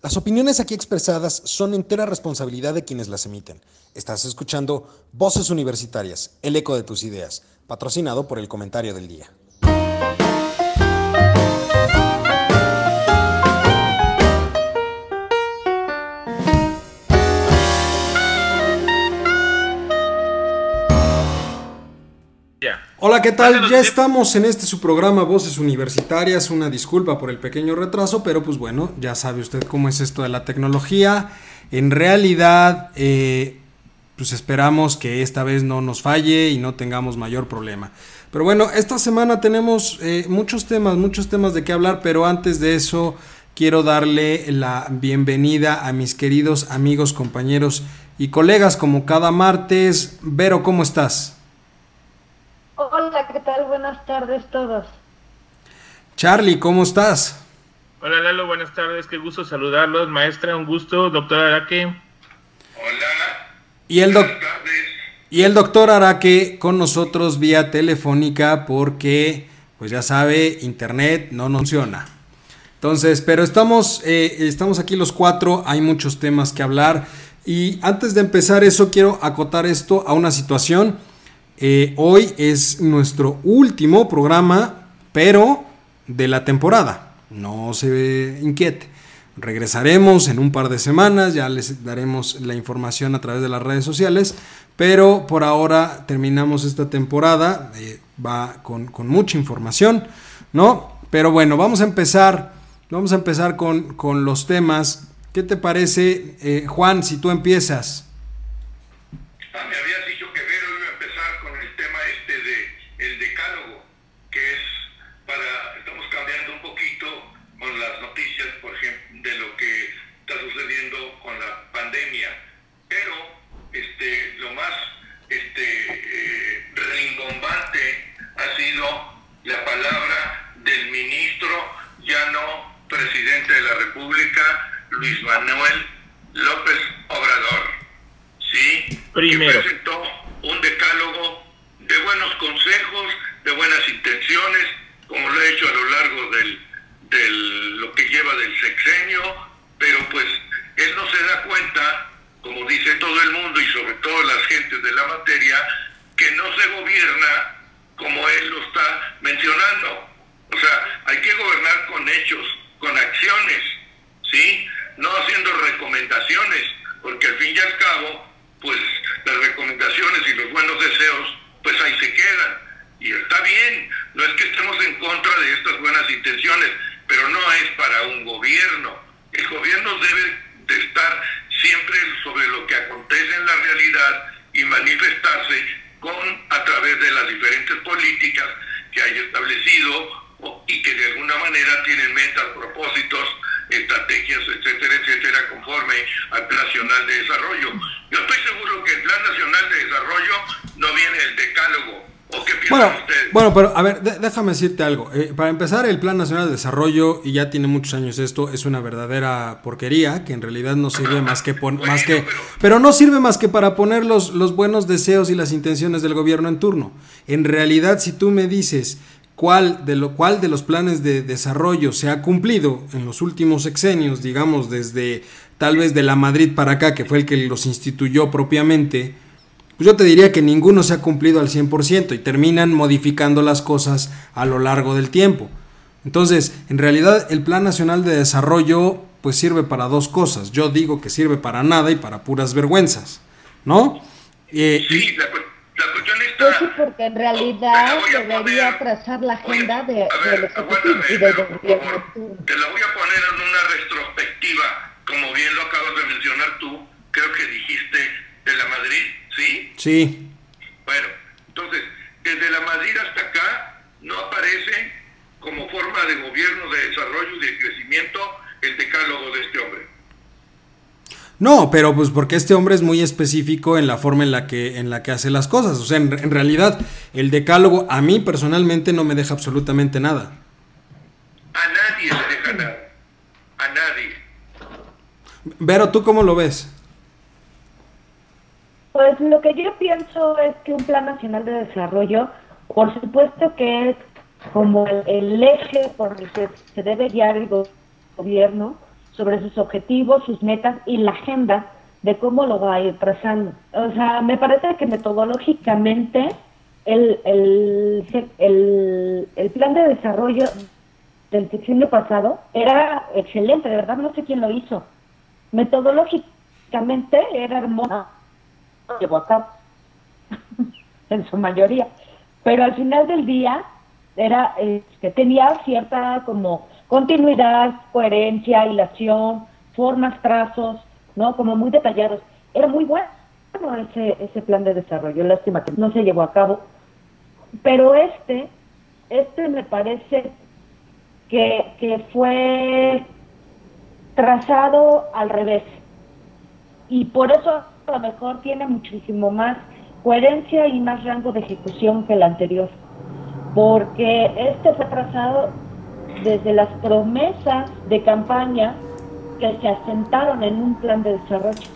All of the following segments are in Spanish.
Las opiniones aquí expresadas son entera responsabilidad de quienes las emiten. Estás escuchando Voces Universitarias, el eco de tus ideas, patrocinado por el comentario del día. Hola, ¿qué tal? Ya estamos en este su programa Voces Universitarias. Una disculpa por el pequeño retraso, pero pues bueno, ya sabe usted cómo es esto de la tecnología. En realidad, eh, pues esperamos que esta vez no nos falle y no tengamos mayor problema. Pero bueno, esta semana tenemos eh, muchos temas, muchos temas de qué hablar, pero antes de eso quiero darle la bienvenida a mis queridos amigos, compañeros y colegas como cada martes. Vero, ¿cómo estás? Hola, ¿qué tal? Buenas tardes todos. Charlie, ¿cómo estás? Hola Lalo, buenas tardes, qué gusto saludarlos, maestra, un gusto, doctor Araque. Hola. Y el, y el doctor Araque con nosotros vía telefónica porque, pues ya sabe, internet no funciona. Entonces, pero estamos, eh, estamos aquí los cuatro, hay muchos temas que hablar. Y antes de empezar eso, quiero acotar esto a una situación. Eh, hoy es nuestro último programa, pero de la temporada. No se inquiete. Regresaremos en un par de semanas, ya les daremos la información a través de las redes sociales, pero por ahora terminamos esta temporada, eh, va con, mucha información, ¿no? Pero bueno, vamos a empezar, vamos a empezar con, los temas. ¿Qué te parece, eh, Juan, si tú empiezas? Ah, déjame decirte algo. Eh, para empezar, el Plan Nacional de Desarrollo, y ya tiene muchos años esto, es una verdadera porquería que en realidad no sirve más que, más que pero... pero... no sirve más que para poner los, los buenos deseos y las intenciones del gobierno en turno. En realidad, si tú me dices cuál de, lo, cual de los planes de desarrollo se ha cumplido en los últimos sexenios, digamos desde tal vez de la Madrid para acá, que fue el que los instituyó propiamente, pues yo te diría que ninguno se ha cumplido al 100% y terminan modificando las cosas a lo largo del tiempo. Entonces, en realidad el Plan Nacional de Desarrollo pues sirve para dos cosas. Yo digo que sirve para nada y para puras vergüenzas, ¿no? Eh, sí, la, la cuestión está... Pues porque en realidad debería trazar la agenda de, ver, del y del gobierno. Te la voy a poner en una retrospectiva, como bien lo acabas de mencionar tú, creo que dijiste de la Madrid, ¿sí? Sí. Bueno, entonces, desde la Madrid hasta acá no aparece como forma de gobierno, de desarrollo y de crecimiento el decálogo de este hombre. No, pero pues porque este hombre es muy específico en la forma en la que, en la que hace las cosas. O sea, en, realidad, el decálogo a mí personalmente no me deja absolutamente nada. A nadie le deja nada. A nadie. Vero, ¿tú cómo lo ves? Pues lo que yo pienso es que un plan nacional de desarrollo, por supuesto que es como el, eje por el que se debe guiar el gobierno, sobre sus objetivos, sus metas y la agenda de cómo lo va a ir trazando. O sea, me parece que metodológicamente el, el, el, el plan de desarrollo del sexenio pasado era excelente, de verdad no sé quién lo hizo. Metodológicamente era hermoso, a cabo en su mayoría, pero al final del día era que este, tenía cierta como continuidad, coherencia, hilación, formas, trazos, ¿no? Como muy detallados. Era muy bueno ese, ese plan de desarrollo, lástima que no se llevó a cabo. Pero este, este me parece que, que fue trazado al revés. Y por eso a lo mejor tiene muchísimo más coherencia y más rango de ejecución que el anterior. Porque este fue trazado desde las promesas de campaña que se asentaron en un plan de desarrollo.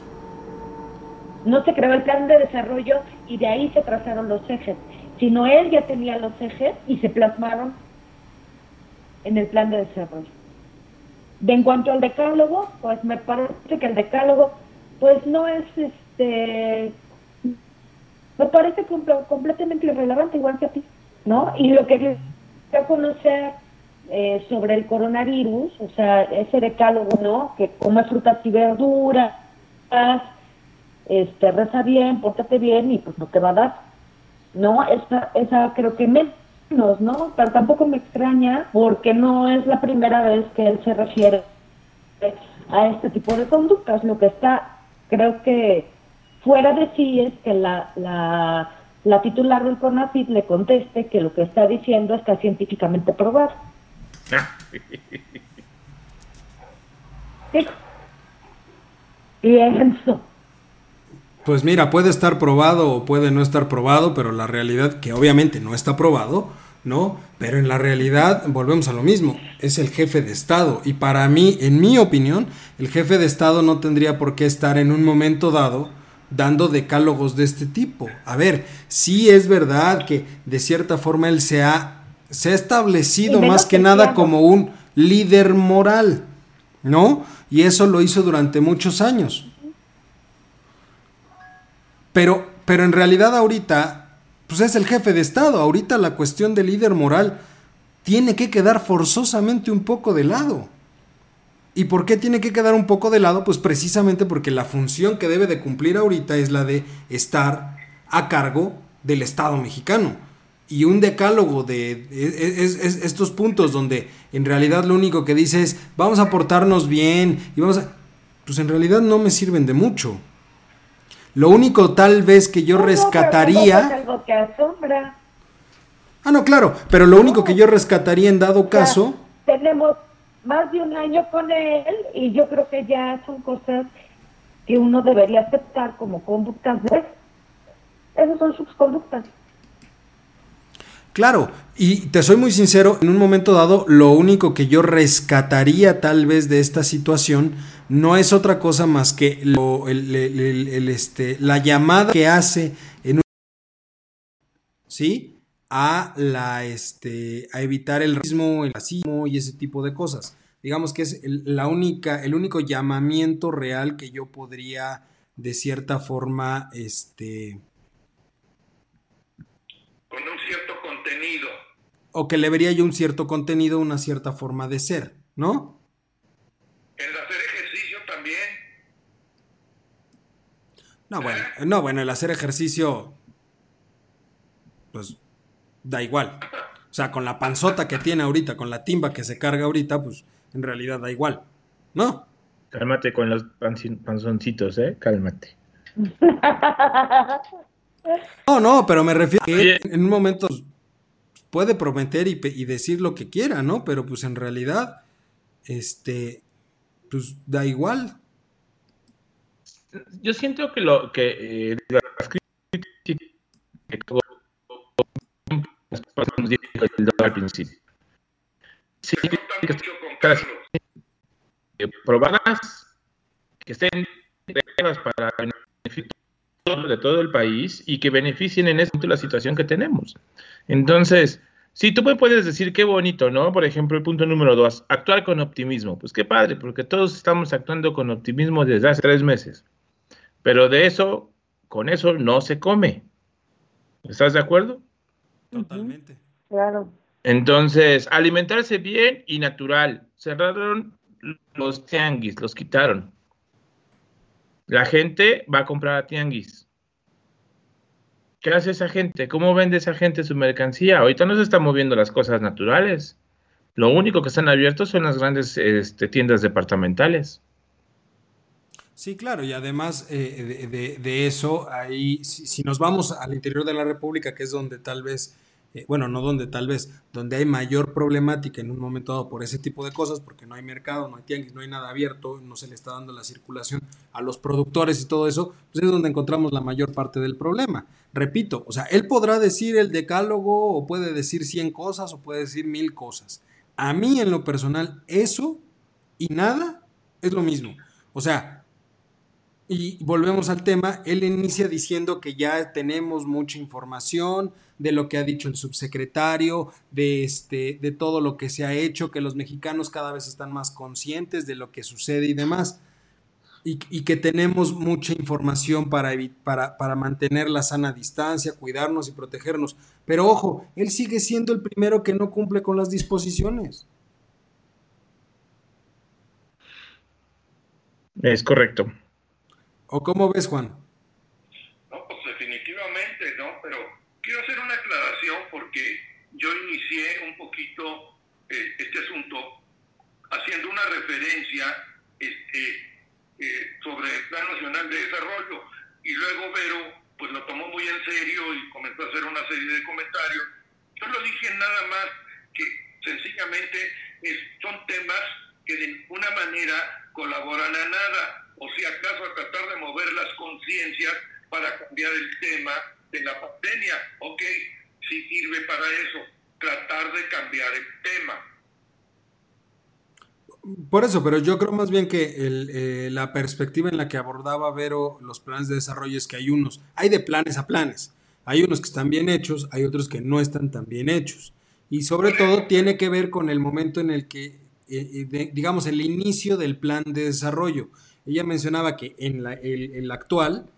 No se creó el plan de desarrollo y de ahí se trazaron los ejes, sino él ya tenía los ejes y se plasmaron en el plan de desarrollo. De en cuanto al decálogo, pues me parece que el decálogo, pues no es este, me parece completamente irrelevante, igual que a ti, ¿no? Y lo que a conocer eh, sobre el coronavirus, o sea, ese decálogo, ¿no? Que come frutas y verduras, este, reza bien, pórtate bien y pues no te va a dar, ¿no? Esa, esa creo que menos, ¿no? Pero tampoco me extraña porque no es la primera vez que él se refiere a este tipo de conductas. Lo que está, creo que fuera de sí es que la, la, la titular del CONACYT le conteste que lo que está diciendo está científicamente probado. Y eso. Pues mira, puede estar probado o puede no estar probado, pero la realidad, que obviamente no está probado, ¿no? Pero en la realidad, volvemos a lo mismo, es el jefe de Estado. Y para mí, en mi opinión, el jefe de Estado no tendría por qué estar en un momento dado dando decálogos de este tipo. A ver, sí es verdad que de cierta forma él se ha se ha establecido más que nada como un líder moral, ¿no? Y eso lo hizo durante muchos años. Pero, pero en realidad ahorita, pues es el jefe de Estado. Ahorita la cuestión del líder moral tiene que quedar forzosamente un poco de lado. ¿Y por qué tiene que quedar un poco de lado? Pues precisamente porque la función que debe de cumplir ahorita es la de estar a cargo del Estado mexicano y un decálogo de estos puntos donde en realidad lo único que dice es vamos a portarnos bien y vamos a... Pues en realidad no me sirven de mucho. Lo único tal vez que yo rescataría... Ah, no, claro, pero lo único que yo rescataría en dado caso... tenemos más de un año con él y yo creo que ya son cosas que uno debería aceptar como conductas. Esas son sus conductas. Claro, y te soy muy sincero, en un momento dado, lo único que yo rescataría tal vez de esta situación no es otra cosa más que lo, el, este, la llamada que hace en un... ¿Sí? A, la, este, a evitar el racismo, el racismo y ese tipo de cosas. Digamos que es la única, el único llamamiento real que yo podría de cierta forma este, o que le vería yo un cierto contenido, una cierta forma de ser, ¿no? El hacer ejercicio también. No, bueno, ¿Eh? no, bueno, el hacer ejercicio, pues da igual. O sea, con la panzota que tiene ahorita, con la timba que se carga ahorita, pues en realidad da igual, ¿no? Cálmate con los panzoncitos, ¿eh? Cálmate. No, no, pero me refiero a que en un momento puede prometer y, decir lo que quiera, ¿no? Pero pues en realidad, este, pues da igual. Yo siento que lo que eh, las críticas que todo nos dijo al principio. Sí, que probadas, que estén para beneficio de todo el país y que beneficien en este momento la situación que tenemos. Entonces, Sí, tú me puedes decir qué bonito, ¿no? Por ejemplo, el punto número dos, actuar con optimismo. Pues qué padre, porque todos estamos actuando con optimismo desde hace tres meses. Pero de eso, con eso no se come. ¿Estás de acuerdo? Totalmente. Claro. Entonces, alimentarse bien y natural. Cerraron los tianguis, los quitaron. La gente va a comprar a tianguis. ¿Qué hace esa gente? ¿Cómo vende esa gente su mercancía? Ahorita no se están moviendo las cosas naturales. Lo único que están abiertos son las grandes este, tiendas departamentales. Sí, claro, y además eh, de, eso, ahí, si, nos vamos al interior de la República, que es donde tal vez, eh, bueno, no donde tal vez, donde hay mayor problemática en un momento dado por ese tipo de cosas, porque no hay mercado, no hay tianguis, no hay nada abierto, no se le está dando la circulación a los productores y todo eso, pues es donde encontramos la mayor parte del problema. Repito, o sea, él podrá decir el decálogo o puede decir 100 cosas o puede decir mil cosas. A mí en lo personal, eso y nada es lo mismo. O sea, y volvemos al tema, él inicia diciendo que ya tenemos mucha información de lo que ha dicho el subsecretario, de, este, de todo lo que se ha hecho, que los mexicanos cada vez están más conscientes de lo que sucede y demás, y, que tenemos mucha información para, para, para mantener la sana distancia, cuidarnos y protegernos. Pero ojo, él sigue siendo el primero que no cumple con las disposiciones. Es correcto. ¿O cómo ves, Juan? No, pues definitivamente, ¿no? Pero quiero hacer una aclaración porque yo inicié un poquito eh, este asunto haciendo una referencia este, eh, sobre el Plan Nacional de Desarrollo y luego Vero pues lo tomó muy en serio y comenzó a hacer una serie de comentarios. Yo lo dije nada más que sencillamente son temas que de ninguna manera colaboran a nada o si acaso a tratar de mover las conciencias para cambiar el tema de la pandemia. Ok, sí sirve para eso, tratar de cambiar el tema. Por eso, pero yo creo más bien que eh, la perspectiva en la que abordaba Vero los planes de desarrollo es que hay unos, hay de planes a planes, hay unos que están bien hechos, hay otros que no están tan bien hechos. Y sobre todo tiene que ver con el momento en el que, eh, eh, digamos, el inicio del plan de desarrollo. Ella mencionaba que en la, el, actual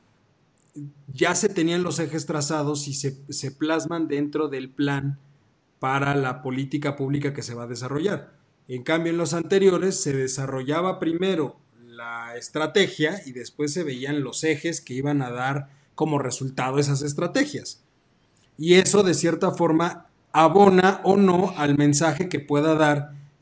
ya se tenían los ejes trazados y se, se plasman dentro del plan para la política pública que se va a desarrollar. En cambio, en los anteriores se desarrollaba primero la estrategia y después se veían los ejes que iban a dar como resultado esas estrategias. Y eso de cierta forma abona o no al mensaje que pueda dar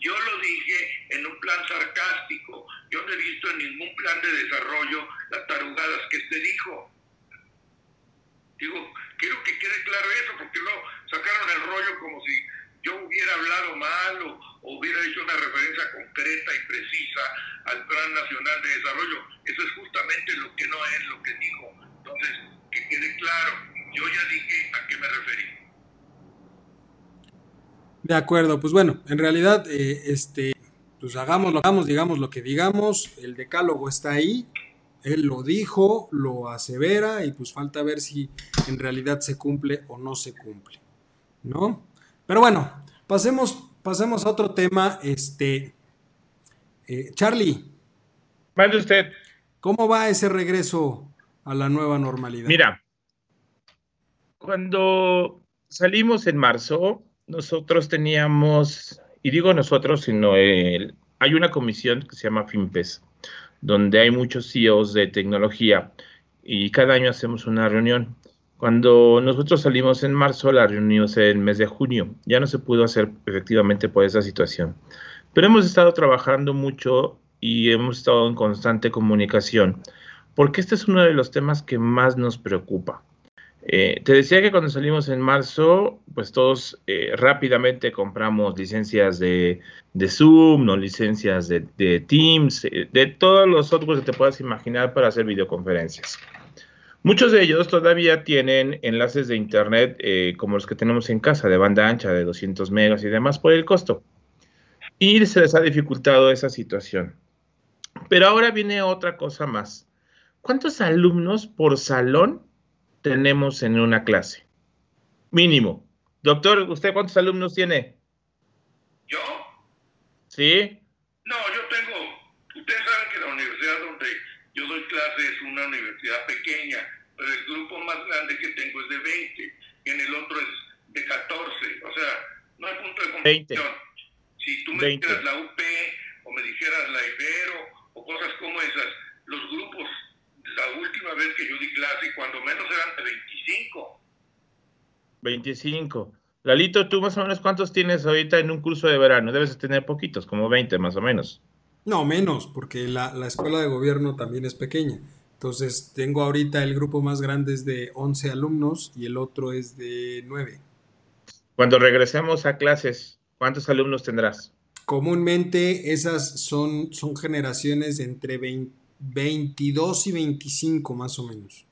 Yo lo dije en un plan sarcástico. Yo no he visto en ningún plan de desarrollo las tarugadas que este dijo. Digo, quiero que quede claro eso, porque no sacaron el rollo como si yo hubiera hablado mal o, hubiera hecho una referencia concreta y precisa al Plan Nacional de Desarrollo. Eso es justamente lo que no es lo que dijo. Entonces, que quede claro, yo ya dije a qué me referí. De acuerdo, pues bueno, en realidad, eh, este, pues hagamos lo hagamos, digamos lo que digamos, el decálogo está ahí, él lo dijo, lo asevera y pues falta ver si en realidad se cumple o no se cumple, ¿no? Pero bueno, pasemos, pasemos a otro tema. Este, eh, Charlie. Mande usted. ¿Cómo va ese regreso a la nueva normalidad? Mira, cuando salimos en marzo, nosotros teníamos, y digo nosotros, sino el, hay una comisión que se llama FIMPES, donde hay muchos CEOs de tecnología y cada año hacemos una reunión. Cuando nosotros salimos en marzo, la reunión en el mes de junio. Ya no se pudo hacer efectivamente por esa situación. Pero hemos estado trabajando mucho y hemos estado en constante comunicación, porque este es uno de los temas que más nos preocupa. Eh, te decía que cuando salimos en marzo, pues todos eh, rápidamente compramos licencias de, Zoom, no licencias de, Teams, eh, de todos los softwares que te puedas imaginar para hacer videoconferencias. Muchos de ellos todavía tienen enlaces de Internet como los que tenemos en casa, de banda ancha, de 200 megas y demás, por el costo. Y se les ha dificultado esa situación. Pero ahora viene otra cosa más. ¿Cuántos alumnos por salón tenemos en una clase? Mínimo. Doctor, ¿usted cuántos alumnos tiene? ¿Yo? ¿Sí? No, yo tengo, ustedes saben que la universidad donde yo doy clase es una universidad pequeña, pero el grupo más grande que tengo es de 20, y en el otro es de 14, o sea, no hay punto de comparación. Si tú me dijeras la UP o me dijeras la Ibero o cosas como esas, los grupos la última vez que yo di clase, cuando menos eran de 25. 25. Lalito, ¿tú más o menos cuántos tienes ahorita en un curso de verano? Debes tener poquitos, como 20 más o menos. No, menos, porque la, escuela de gobierno también es pequeña. Entonces, tengo ahorita el grupo más grande es de 11 alumnos y el otro es de 9. Cuando regresemos a clases, ¿cuántos alumnos tendrás? Comúnmente esas son, son generaciones entre 20 22 y 25 más o menos.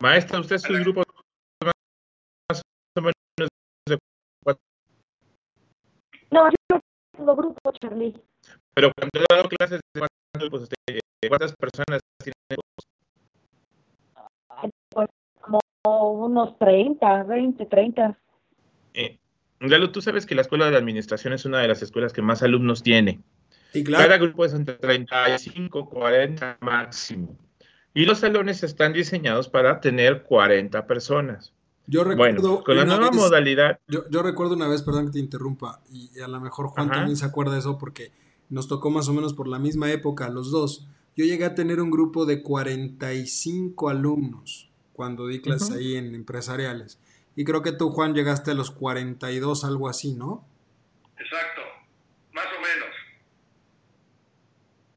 Maestra, usted es un grupo más o menos de No, yo tengo grupo, Charlie. Pero cuando he dado clases, ¿cuántas personas tienen? Como unos 30, 20, 30. Eh, Galo, tú sabes que la Escuela de Administración es una de las escuelas que más alumnos tiene. Claro. Cada grupo es entre 35, 40 máximo. Y los salones están diseñados para tener 40 personas. Yo recuerdo. con la nueva modalidad. Yo, recuerdo una vez, perdón que te interrumpa, y a lo mejor Juan también se acuerda de eso porque nos tocó más o menos por la misma época, los dos. Yo llegué a tener un grupo de 45 alumnos cuando di clases ahí en empresariales. Y creo que tú, Juan, llegaste a los 42, algo así, ¿no? Exacto, más o menos.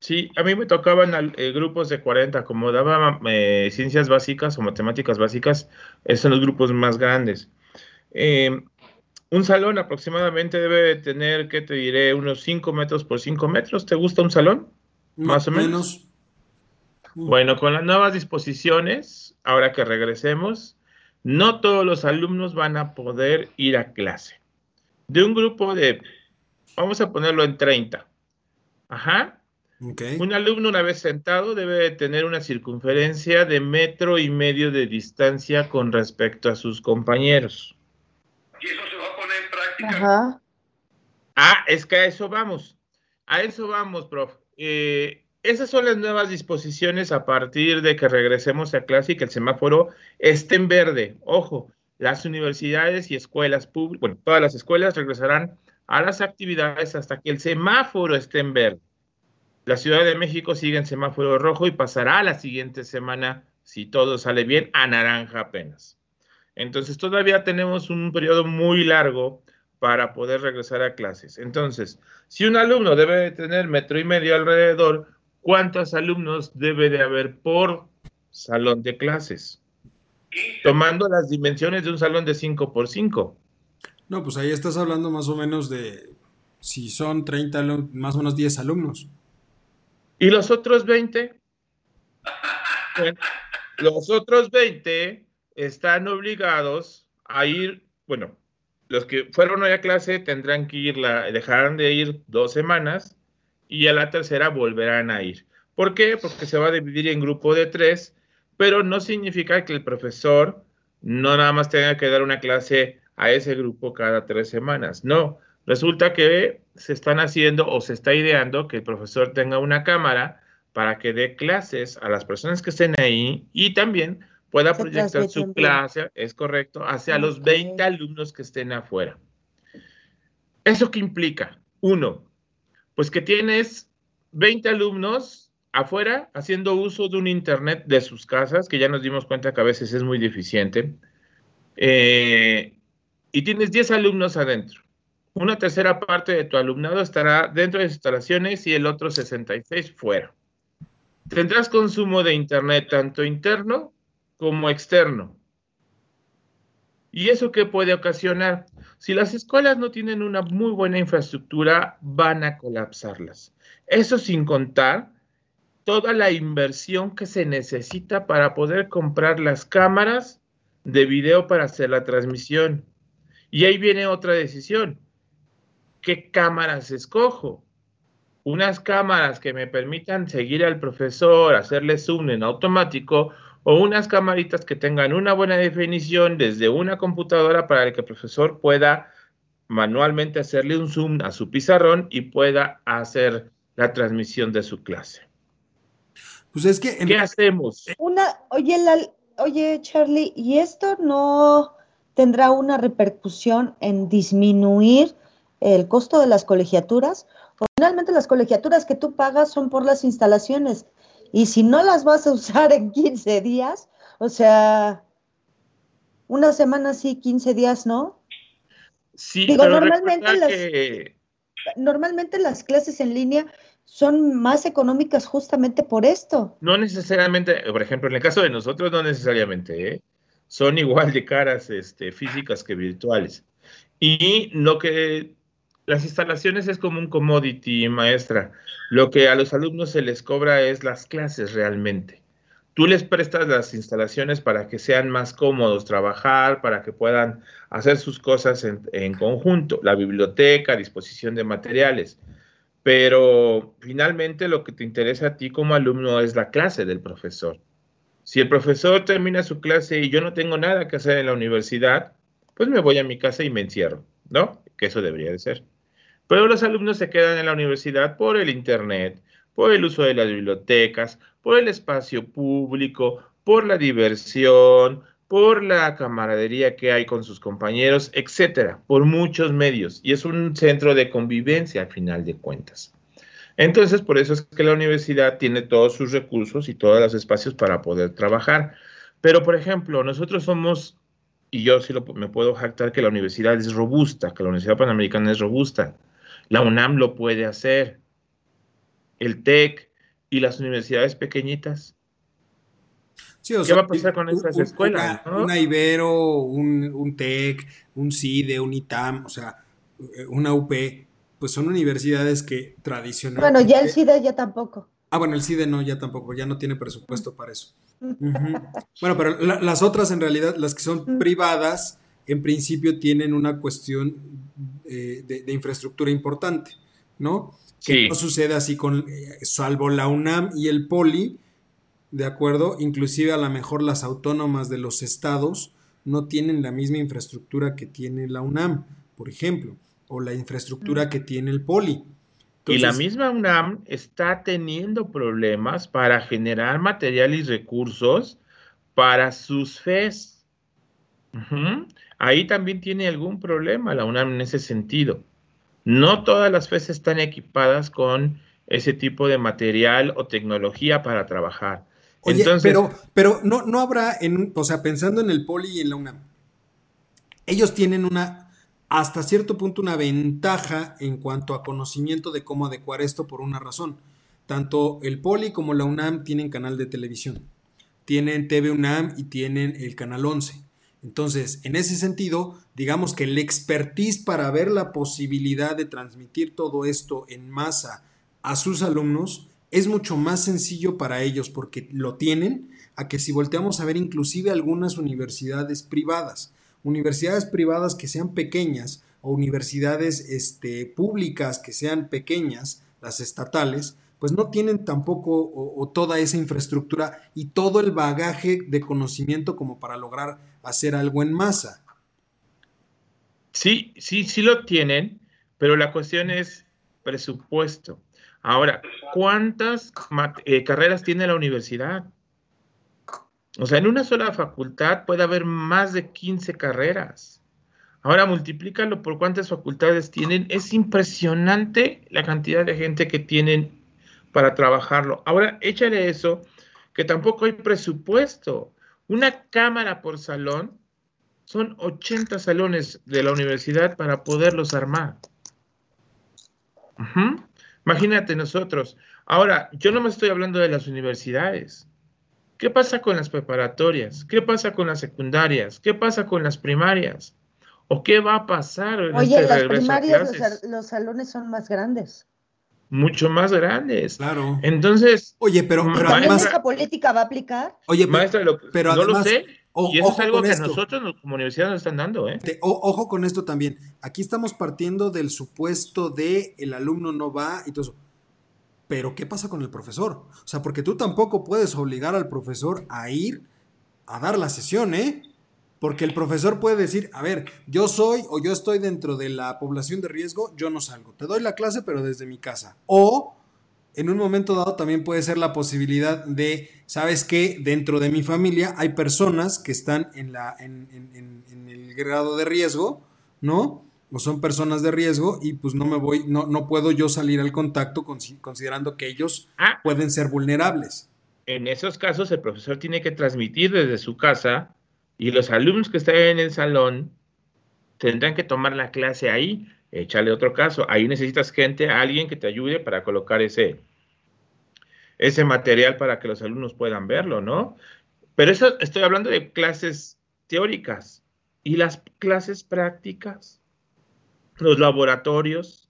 Sí, a mí me tocaban eh, grupos de 40, como daba eh, ciencias básicas o matemáticas básicas, esos son los grupos más grandes. Eh, un salón aproximadamente debe tener, ¿qué te diré? Unos 5 metros por 5 metros. ¿Te gusta un salón? Más o menos. Mm. Bueno, con las nuevas disposiciones, ahora que regresemos, no todos los alumnos van a poder ir a clase. De un grupo de, vamos a ponerlo en 30. Ajá un alumno una vez sentado debe tener una circunferencia de metro y medio de distancia con respecto a sus compañeros. Y eso se va a poner en práctica. Ah, es que a eso vamos. A eso vamos, prof. Eh, esas son las nuevas disposiciones a partir de que regresemos a clase y que el semáforo esté en verde. Ojo, las universidades y escuelas públicas, bueno, todas las escuelas regresarán a las actividades hasta que el semáforo esté en verde. La Ciudad de México sigue en semáforo rojo y pasará la siguiente semana, si todo sale bien, a naranja apenas. Entonces todavía tenemos un periodo muy largo para poder regresar a clases. Entonces, si un alumno debe tener metro y medio alrededor, ¿cuántos alumnos debe de haber por salón de clases? Tomando las dimensiones de un salón de 5 por 5. No, pues ahí estás hablando más o menos de, si son 30, más o menos 10 alumnos. ¿Y los otros 20? los otros 20 están obligados a ir, bueno, los que fueron hoy a clase tendrán que ir, la, dejarán de ir dos semanas y a la tercera volverán a ir. ¿Por qué? Porque se va a dividir en grupo de tres, pero no significa que el profesor no nada más tenga que dar una clase a ese grupo cada tres semanas. No, Resulta que se están haciendo o se está ideando que el profesor tenga una cámara para que dé clases a las personas que estén ahí y también pueda proyectar su clase, es correcto, hacia los 20 alumnos que estén afuera. ¿Eso qué implica? Uno, pues que tienes 20 alumnos afuera haciendo uso de un Internet de sus casas, que ya nos dimos cuenta que a veces es muy deficiente, eh, y tienes 10 alumnos adentro. Una tercera parte de tu alumnado estará dentro de instalaciones y el otro 66 fuera. Tendrás consumo de Internet tanto interno como externo. ¿Y eso qué puede ocasionar? Si las escuelas no tienen una muy buena infraestructura, van a colapsarlas. Eso sin contar toda la inversión que se necesita para poder comprar las cámaras de video para hacer la transmisión. Y ahí viene otra decisión. ¿Qué cámaras escojo? Unas cámaras que me permitan seguir al profesor, hacerle zoom en automático, o unas camaritas que tengan una buena definición desde una computadora para que el profesor pueda manualmente hacerle un zoom a su pizarrón y pueda hacer la transmisión de su clase. Pues es que... ¿Qué hacemos? Una, oye, oye, Charlie, ¿y esto no tendrá una repercusión en disminuir el costo de las colegiaturas? Finalmente las colegiaturas que tú pagas son por las instalaciones y si no las vas a usar en 15 días, o sea, una semana sí, 15 días no. Sí, Digo, normalmente las, normalmente las clases en línea son más económicas justamente por esto. No necesariamente, por ejemplo, en el caso de nosotros, no necesariamente, ¿eh? son igual de caras este, físicas que virtuales. Y lo que las instalaciones es como un commodity, maestra. Lo que a los alumnos se les cobra es las clases realmente. Tú les prestas las instalaciones para que sean más cómodos trabajar, para que puedan hacer sus cosas en, en conjunto, la biblioteca, disposición de materiales pero finalmente lo que te interesa a ti como alumno es la clase del profesor. Si el profesor termina su clase y yo no tengo nada que hacer en la universidad, pues me voy a mi casa y me encierro, ¿no? Que eso debería de ser. Pero los alumnos se quedan en la universidad por el Internet, por el uso de las bibliotecas, por el espacio público, por la diversión, por la camaradería que hay con sus compañeros, etcétera, por muchos medios. Y es un centro de convivencia al final de cuentas. Entonces, por eso es que la universidad tiene todos sus recursos y todos los espacios para poder trabajar. Pero, por ejemplo, nosotros somos, y yo sí me puedo jactar que la universidad es robusta, que la Universidad Panamericana es robusta. La UNAM lo puede hacer. El TEC y las universidades pequeñitas ¿Qué va a pasar con esas escuelas? Una, Ibero, un, TEC, un CIDE, un ITAM, o sea, una UP, pues son universidades que tradicionalmente... Bueno, ya el CIDE ya tampoco. Ah, bueno, el CIDE no, ya tampoco, ya no tiene presupuesto para eso. Bueno, pero las otras en realidad, las que son privadas, en principio tienen una cuestión eh, de, infraestructura importante, ¿no? Que no sucede así con, eh, salvo la UNAM y el POLI, ¿de acuerdo? Inclusive a lo mejor las autónomas de los estados no tienen la misma infraestructura que tiene la UNAM, por ejemplo, o la infraestructura que tiene el POLI. y la misma UNAM está teniendo problemas para generar material y recursos para sus FES. Ahí también tiene algún problema la UNAM en ese sentido. No todas las FES están equipadas con ese tipo de material o tecnología para trabajar. Oye, pero, pero no, no habrá, en, o sea, pensando en el Poli y en la UNAM, ellos tienen una, hasta cierto punto, una ventaja en cuanto a conocimiento de cómo adecuar esto por una razón. Tanto el Poli como la UNAM tienen canal de televisión. Tienen TV UNAM y tienen el canal 11. Entonces, en ese sentido, digamos que el expertise para ver la posibilidad de transmitir todo esto en masa a sus alumnos es mucho más sencillo para ellos porque lo tienen a que si volteamos a ver inclusive algunas universidades privadas, universidades privadas que sean pequeñas o universidades este, públicas que sean pequeñas, las estatales, pues no tienen tampoco o, toda esa infraestructura y todo el bagaje de conocimiento como para lograr hacer algo en masa. Sí, sí, sí lo tienen, pero la cuestión es presupuesto. Ahora, ¿cuántas eh, carreras tiene la universidad? O sea, en una sola facultad puede haber más de 15 carreras. Ahora multiplícalo por cuántas facultades tienen. Es impresionante la cantidad de gente que tienen para trabajarlo. Ahora, échale eso, que tampoco hay presupuesto. Una cámara por salón son 80 salones de la universidad para poderlos armar. Imagínate nosotros. Ahora, yo no me estoy hablando de las universidades. ¿Qué pasa con las preparatorias? ¿Qué pasa con las secundarias? ¿Qué pasa con las primarias? ¿O qué va a pasar? En Oye, este las primarias, los, salones son más grandes. Mucho más grandes. Claro. Entonces. Oye, pero, pero además. política va a aplicar? Oye, maestra, pero no lo sé. y eso es algo que a nosotros como universidad nos están dando, ¿eh? ojo con esto también. Aquí estamos partiendo del supuesto de el alumno no va y todo eso. Pero ¿qué pasa con el profesor? O sea, porque tú tampoco puedes obligar al profesor a ir a dar la sesión, ¿eh? Porque el profesor puede decir, a ver, yo soy o yo estoy dentro de la población de riesgo, yo no salgo. Te doy la clase, pero desde mi casa. O en un momento dado también puede ser la posibilidad de, ¿sabes qué? Dentro de mi familia hay personas que están en, la, en, en el grado de riesgo, ¿no? o son personas de riesgo y pues no me voy, no, no puedo yo salir al contacto considerando que ellos ah. pueden ser vulnerables. En esos casos el profesor tiene que transmitir desde su casa y los alumnos que están en el salón tendrán que tomar la clase ahí. Échale otro caso. Ahí necesitas gente, alguien que te ayude para colocar ese, ese material para que los alumnos puedan verlo, ¿no? Pero eso estoy hablando de clases teóricas. ¿Y las clases prácticas? los laboratorios,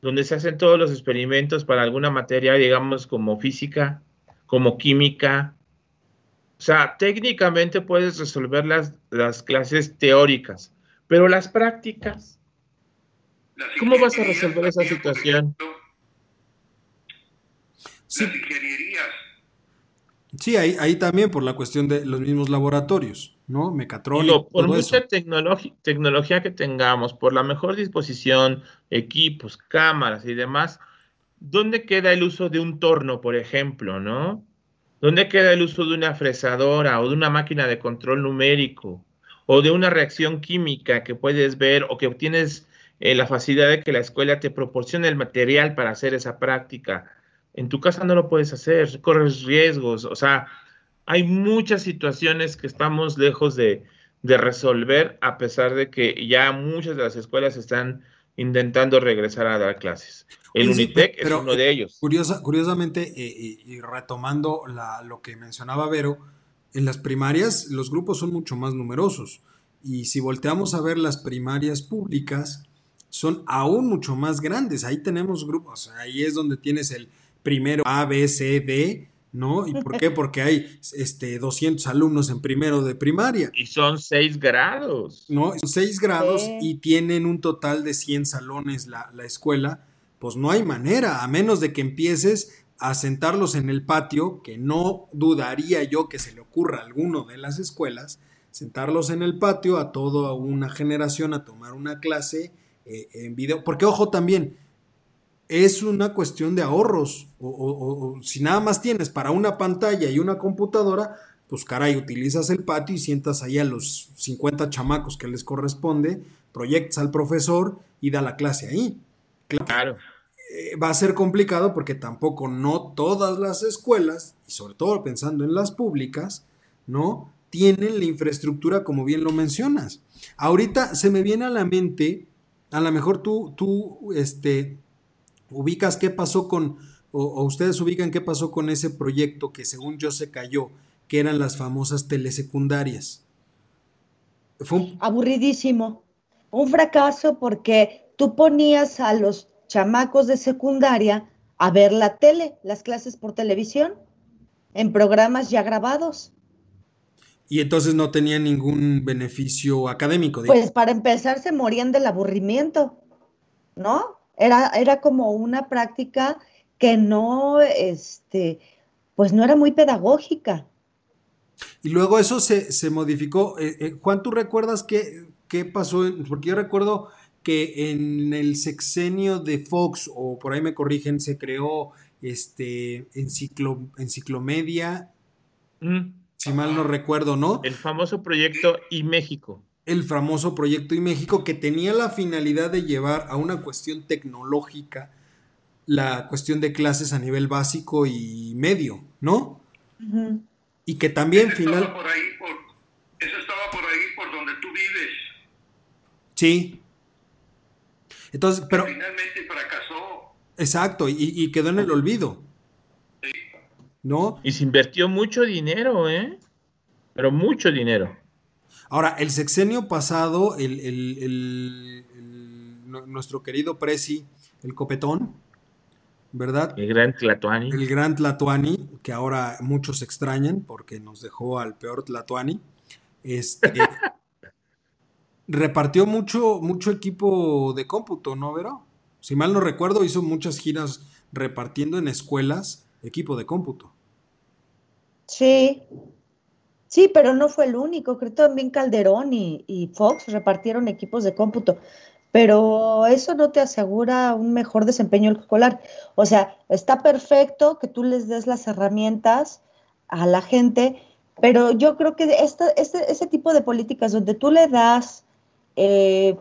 donde se hacen todos los experimentos para alguna materia, digamos, como física, como química. O sea, técnicamente puedes resolver las, las clases teóricas, pero las prácticas, ¿cómo vas a resolver esa situación? Sí. Sí, ahí, ahí también por la cuestión de los mismos laboratorios. ¿no? Mecatrónica. Por mucha tecnología que tengamos, por la mejor disposición, equipos, cámaras y demás, ¿dónde queda el uso de un torno, por ejemplo, no? ¿Dónde queda el uso de una fresadora o de una máquina de control numérico o de una reacción química que puedes ver o que obtienes eh, la facilidad de que la escuela te proporcione el material para hacer esa práctica? En tu casa no lo puedes hacer, corres riesgos, o sea, hay muchas situaciones que estamos lejos de, resolver, a pesar de que ya muchas de las escuelas están intentando regresar a dar clases. El Unitec es uno de ellos. Curiosa, curiosamente, eh, eh, y retomando lo que mencionaba Vero, en las primarias los grupos son mucho más numerosos. Y si volteamos a ver las primarias públicas, son aún mucho más grandes. Ahí tenemos grupos, ahí es donde tienes el primero A, B, C, D, ¿no? ¿Y por qué? Porque hay este, 200 alumnos en primero de primaria. Y son 6 grados. ¿No? Son 6 grados y tienen un total de 100 salones la, la, escuela. Pues no hay manera, a menos de que empieces a sentarlos en el patio, que no dudaría yo que se le ocurra a alguno de las escuelas, sentarlos en el patio a toda una generación a tomar una clase eh, en video. Porque ojo también, es una cuestión de ahorros. O, si nada más tienes para una pantalla y una computadora, pues caray, utilizas el patio y sientas ahí a los 50 chamacos que les corresponde, proyectas al profesor y da la clase ahí. Claro. Eh, va a ser complicado porque tampoco no todas las escuelas, y sobre todo pensando en las públicas, ¿no? Tienen la infraestructura como bien lo mencionas. Ahorita se me viene a la mente, a lo mejor tú, tú, este, ubicas qué pasó con, o, ustedes ubican qué pasó con ese proyecto que según yo se cayó, que eran las famosas telesecundarias. Fue Aburridísimo. Un fracaso porque tú ponías a los chamacos de secundaria a ver la tele, las clases por televisión, en programas ya grabados. Y entonces no tenían ningún beneficio académico. Pues para empezar se morían del aburrimiento, ¿no? Era, como una práctica que no, este, pues no era muy pedagógica. Y luego eso se, modificó. Eh, eh, Juan, ¿tú recuerdas qué, qué pasó? Porque yo recuerdo que en el sexenio de Fox, o por ahí me corrigen, se creó este enciclo, enciclomedia, mm. si mal no recuerdo, ¿no? El famoso proyecto y México el famoso proyecto y México que tenía la finalidad de llevar a una cuestión tecnológica la cuestión de clases a nivel básico y medio, ¿no? Y que también final... Estaba por ahí, por, eso estaba por ahí por donde tú vives. Sí. Entonces, pero... finalmente fracasó. Exacto, y, quedó en el olvido. ¿no? Y se invirtió mucho dinero, ¿eh? Pero mucho dinero. Ahora, el sexenio pasado, nuestro querido Prezi, el copetón, ¿verdad? El gran Tlatuani. El gran Tlatuani, que ahora muchos extrañan porque nos dejó al peor Tlatuani. Este, repartió mucho, mucho equipo de cómputo, ¿no, Vero? Si mal no recuerdo, hizo muchas giras repartiendo en escuelas equipo de cómputo. Sí, sí, pero no fue el único. Creo que también Calderón y, Fox repartieron equipos de cómputo pero eso no te asegura un mejor desempeño escolar. O sea, está perfecto que tú les des las herramientas a la gente, pero yo creo que este, ese tipo de políticas donde tú le das eh,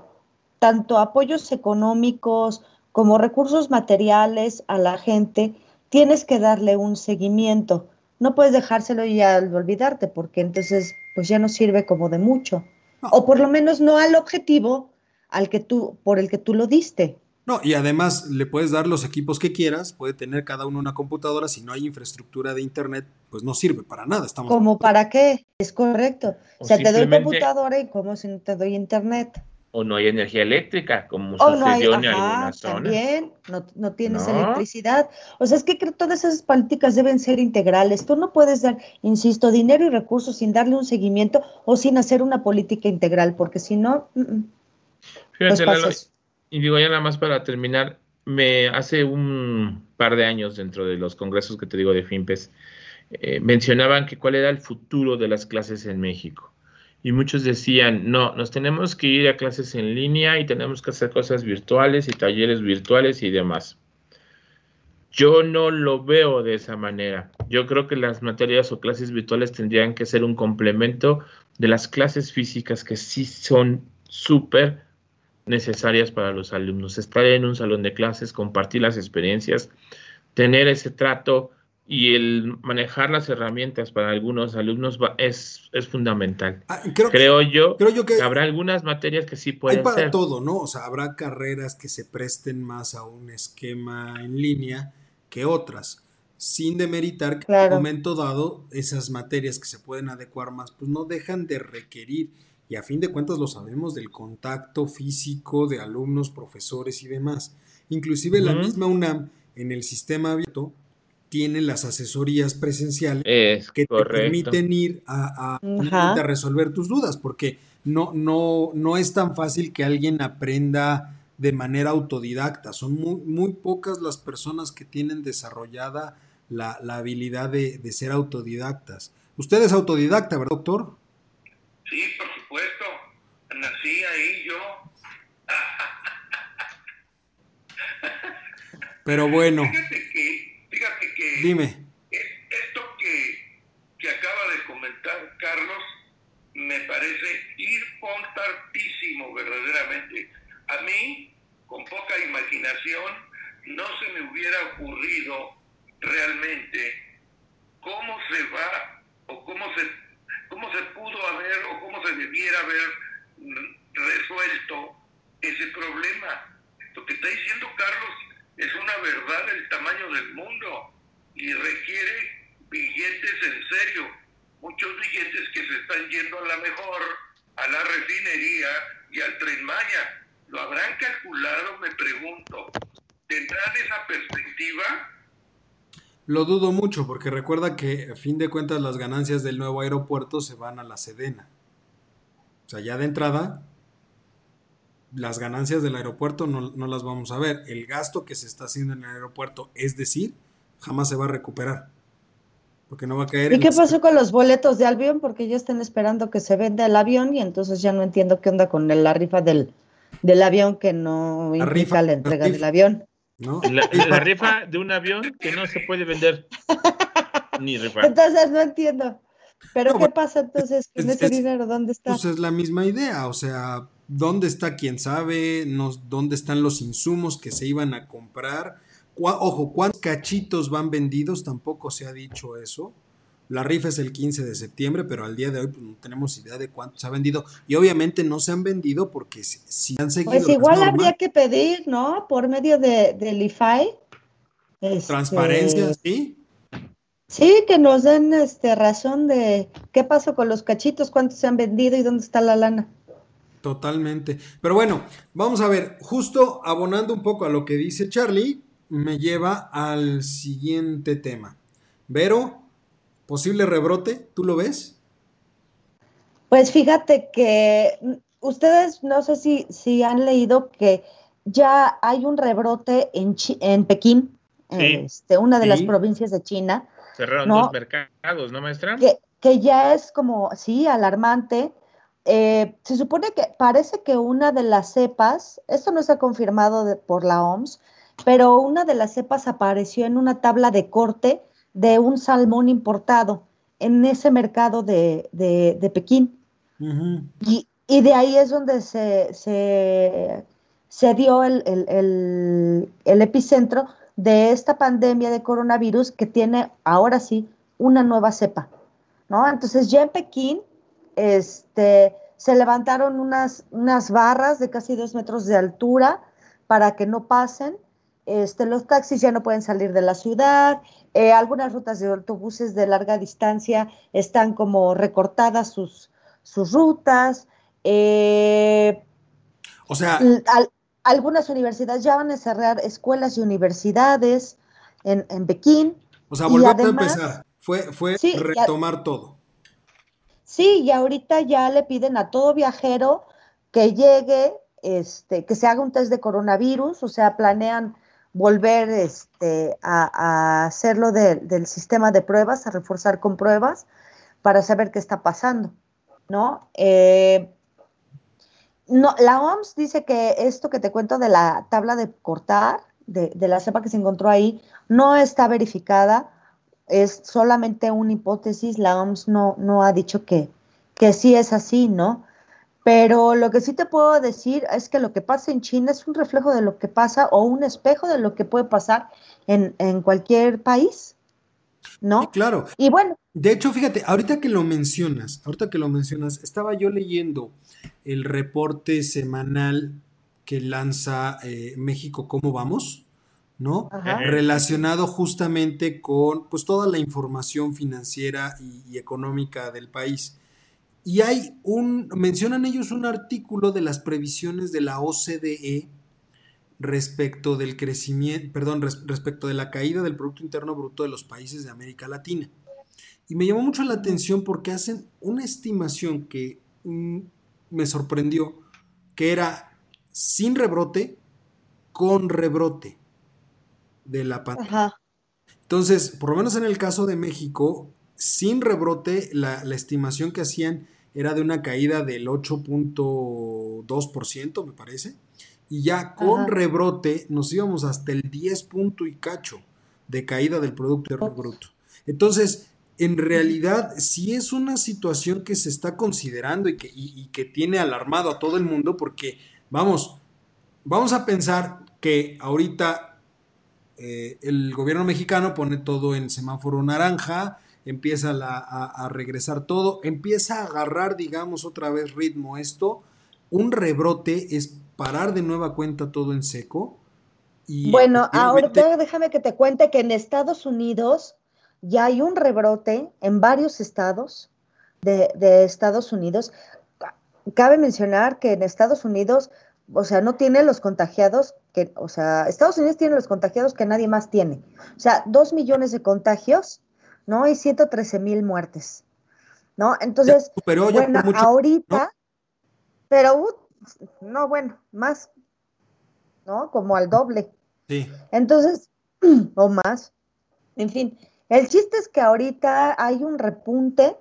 tanto apoyos económicos como recursos materiales a la gente, tienes que darle un seguimiento. No puedes dejárselo y olvidarte, porque entonces pues ya no sirve como de mucho. O por lo menos no al objetivo al que tú, por el que tú lo diste. No, y además le puedes dar los equipos que quieras, puede tener cada uno una computadora, si no hay infraestructura de internet, pues no sirve para nada. Estamos ¿Cómo para qué? Es correcto. O, sea, te doy computadora y como si no te doy internet. O no hay energía eléctrica, como sucedió en algunas zonas. También, no, no tienes electricidad. O sea, es que creo todas esas políticas deben ser integrales. Tú no puedes dar, insisto, dinero y recursos sin darle un seguimiento o sin hacer una política integral, porque si no... Fíjate, y digo ya nada más para terminar, me hace un par de años dentro de los congresos que te digo de FIMPES, eh, mencionaban que cuál era el futuro de las clases en México. Y muchos decían, no, nos tenemos que ir a clases en línea y tenemos que hacer cosas virtuales y talleres virtuales y demás. Yo no lo veo de esa manera. Yo creo que las materias o clases virtuales tendrían que ser un complemento de las clases físicas que sí son súper necesarias para los alumnos. Estar en un salón de clases, compartir las experiencias, tener ese trato y el manejar las herramientas para algunos alumnos es, es fundamental. Ah, creo, yo, creo yo que, habrá algunas materias que sí pueden hay para todo, ¿no? O sea, habrá carreras que se presten más a un esquema en línea que otras, sin demeritar que en un momento dado esas materias que se pueden adecuar más, pues no dejan de requerir y a fin de cuentas lo sabemos del contacto físico de alumnos, profesores y demás. Inclusive la misma UNAM en el sistema abierto tiene las asesorías presenciales que te permiten ir a, resolver tus dudas, porque no, no, no es tan fácil que alguien aprenda de manera autodidacta. Son muy, muy pocas las personas que tienen desarrollada la, la habilidad de, de, ser autodidactas. Usted es autodidacta, ¿verdad, doctor? Sí, por supuesto. Nací ahí yo. Pero bueno. Fíjate Dime. esto que, que acaba de comentar Carlos me parece importantísimo verdaderamente. A mí, con poca imaginación, no se me hubiera ocurrido realmente cómo se va o cómo se cómo se pudo haber o cómo se debiera haber resuelto ese problema. Lo que está diciendo Carlos es una verdad del tamaño del mundo y requiere billetes en serio, muchos billetes que se están yendo a la mejor a la refinería y al tren Maya. ¿Lo habrán calculado? Me pregunto. ¿Tendrán esa perspectiva? Lo dudo mucho porque recuerda que a fin de cuentas las ganancias del nuevo aeropuerto se van a la Sedena. O sea, ya de entrada, las ganancias del aeropuerto no, las vamos a ver. El gasto que se está haciendo en el aeropuerto, es decir, jamás se va a recuperar. Porque no va a caer. ¿Y qué pasó con los boletos de avión? Porque ya están esperando que se venda el avión y entonces ya no entiendo qué onda con la rifa del, del avión que no implica la entrega del avión. La, rifa de un avión que no se puede vender ni rifar. Entonces no entiendo. Pero ¿qué pasa entonces con ese dinero? ¿Dónde está? Pues es la misma idea, o sea, ¿dónde está quién sabe? ¿Dónde están los insumos que se iban a comprar? Ojo, ¿cuántos cachitos van vendidos? Tampoco se ha dicho eso. La rifa es el 15 de septiembre, pero al día de hoy pues, no tenemos idea de cuántos se ha vendido. Y obviamente no se han vendido porque si, han seguido. Pues igual habría que pedir, ¿no? Por medio de, del IFAI. Este, Transparencia, sí. Sí, que nos den este razón de qué pasó con los cachitos, cuántos se han vendido y dónde está la lana. Totalmente. Pero bueno, vamos a ver, justo abonando un poco a lo que dice Charlie, me lleva al siguiente tema. Vero, posible rebrote, ¿tú lo ves? Pues fíjate que ustedes no sé si, si han leído que ya hay un rebrote en, en Pekín, este, una de las provincias de China. Cerraron dos mercados, ¿no, maestra? Que, que ya es como, sí, alarmante. Eh, se supone que parece que una de las cepas, esto no se ha confirmado por la OMS, pero una de las cepas apareció en una tabla de corte de un salmón importado en ese mercado de, de, Pekín. y, y, de ahí es donde se, se, se dio el, el, el, epicentro de esta pandemia de coronavirus que tiene ahora sí una nueva cepa. ¿no? Entonces ya en Pekín este, se levantaron unas, unas barras de casi dos metros de altura para que no pasen este, los taxis ya no pueden salir de la ciudad, eh, algunas rutas de autobuses de larga distancia están como recortadas sus, sus rutas. Eh, o sea, algunas universidades ya van a cerrar escuelas y universidades en, Pekín. O sea, volver a empezar, fue, fue retomar todo. Sí, y ahorita ya le piden a todo viajero que llegue, este, que se haga un test de coronavirus, o sea, planean volver este, a, hacerlo del sistema de pruebas, a reforzar con pruebas para saber qué está pasando, ¿no? Eh, la OMS dice que esto que te cuento de la tabla de cortar, de, la cepa que se encontró ahí, no está verificada, es solamente una hipótesis, la OMS no, no ha dicho que, que sí es así, ¿no? Pero lo que sí te puedo decir es que lo que pasa en China es un reflejo de lo que pasa o un espejo de lo que puede pasar en, cualquier país. ¿No? claro. Y bueno. De hecho, fíjate, ahorita que lo mencionas, ahorita que lo mencionas, estaba yo leyendo el reporte semanal que lanza eh, México, ¿cómo vamos? ¿No? Relacionado justamente con pues toda la información financiera y económica del país. Y hay un, mencionan ellos un artículo de las previsiones de la OCDE respecto del crecimiento, perdón, respecto de la caída del Producto Interno Bruto de los países de América Latina. Y me llamó mucho la atención porque hacen una estimación que mm, me sorprendió, que era sin rebrote, con rebrote de la pandemia. Entonces, por lo menos en el caso de México, sin rebrote, la, la estimación que hacían era de una caída del 8.2%, me parece. Y ya con rebrote nos íbamos hasta el 10 punto y cacho de caída del Producto Interno Bruto. Entonces, en realidad, sí es una situación que se está considerando y que, que tiene alarmado a todo el mundo porque, vamos, vamos a pensar que ahorita eh, el gobierno mexicano pone todo en semáforo naranja, empieza a, regresar todo, empieza a agarrar, digamos, otra vez ritmo esto. Un rebrote es parar de nueva cuenta todo en seco. Y bueno, ahorita déjame que te cuente que en Estados Unidos ya hay un rebrote en varios estados de, de Estados Unidos. Cabe mencionar que en Estados Unidos, o sea, no tiene los contagiados que, o sea, Estados Unidos tiene los contagiados que nadie más tiene. O sea, dos millones de contagios ¿no? Y 113 mil muertes, ¿no? Entonces, pero bueno, ahorita, pero, uh, no, bueno, más, ¿no? Como al doble. Sí. Entonces, o más, en fin, el chiste es que ahorita hay un repunte,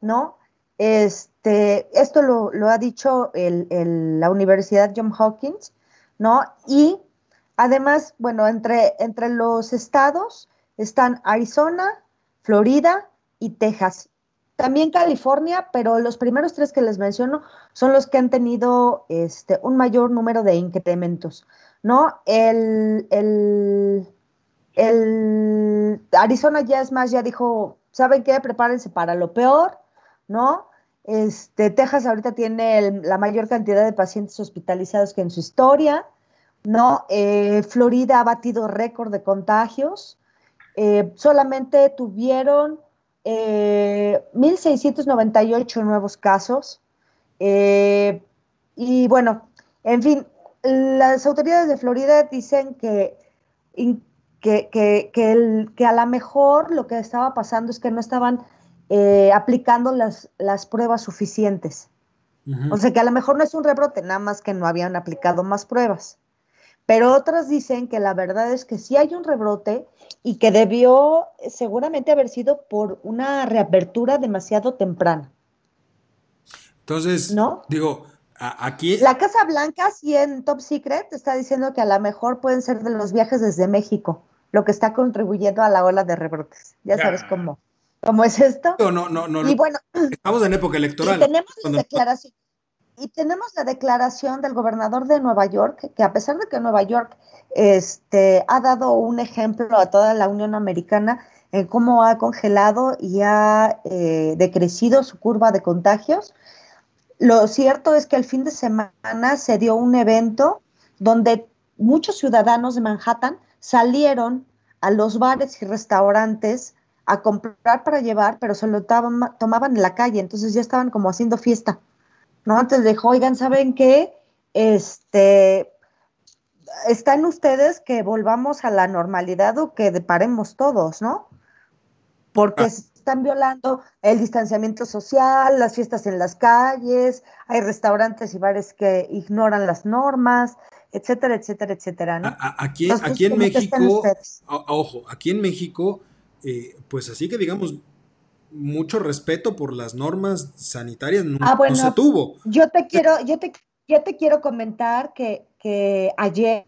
¿no? Este, esto lo, lo ha dicho el, el, la Universidad John Hopkins, ¿no? Y además, bueno, entre, entre los estados están Arizona, Florida y Texas. También California, pero los primeros tres que les menciono son los que han tenido este, un mayor número de incrementos, ¿no? El, el, Arizona ya es más, ya dijo, ¿saben qué? Prepárense para lo peor, ¿no? Este, Texas ahorita tiene la mayor cantidad de pacientes hospitalizados que en su historia, ¿no? Eh, Florida ha batido récord de contagios, eh, solamente tuvieron 1.698 nuevos casos. y bueno, en fin, las autoridades de Florida dicen que, que, que, a lo mejor lo que estaba pasando es que no estaban eh, aplicando las, las, pruebas suficientes. O sea que a lo mejor no es un rebrote, nada más que no habían aplicado más pruebas. Pero otras dicen que la verdad es que sí hay un rebrote y que debió seguramente haber sido por una reapertura demasiado temprana. Entonces, ¿no? digo, aquí... La Casa Blanca, sí en Top Secret, está diciendo que a lo mejor pueden ser de los viajes desde México, lo que está contribuyendo a la ola de rebrotes. Ya sabes cómo, cómo es esto. No, no, no. Y bueno, estamos en época electoral. Y tenemos la declaración. Y tenemos la declaración del gobernador de Nueva York, que a pesar de que Nueva York este, ha dado un ejemplo a toda la Unión Americana en cómo ha congelado y ha eh, decrecido su curva de contagios, lo cierto es que el fin de semana se dio un evento donde muchos ciudadanos de Manhattan salieron a los bares y restaurantes a comprar para llevar, pero se lo tomaban en la calle, entonces ya estaban como haciendo fiesta. ¿No? Entonces dijo, oigan, ¿saben qué? Este, están ustedes que volvamos a la normalidad o que deparemos todos, ¿no? Porque ah están violando el distanciamiento social, las fiestas en las calles, hay restaurantes y bares que ignoran las normas, etcétera, etcétera, etcétera. ¿no? aquí, aquí en México, ojo, aquí en México, eh, pues así que digamos, mucho respeto por las normas sanitarias no, ah, se tuvo. Yo te quiero, yo te, yo te quiero comentar que, que ayer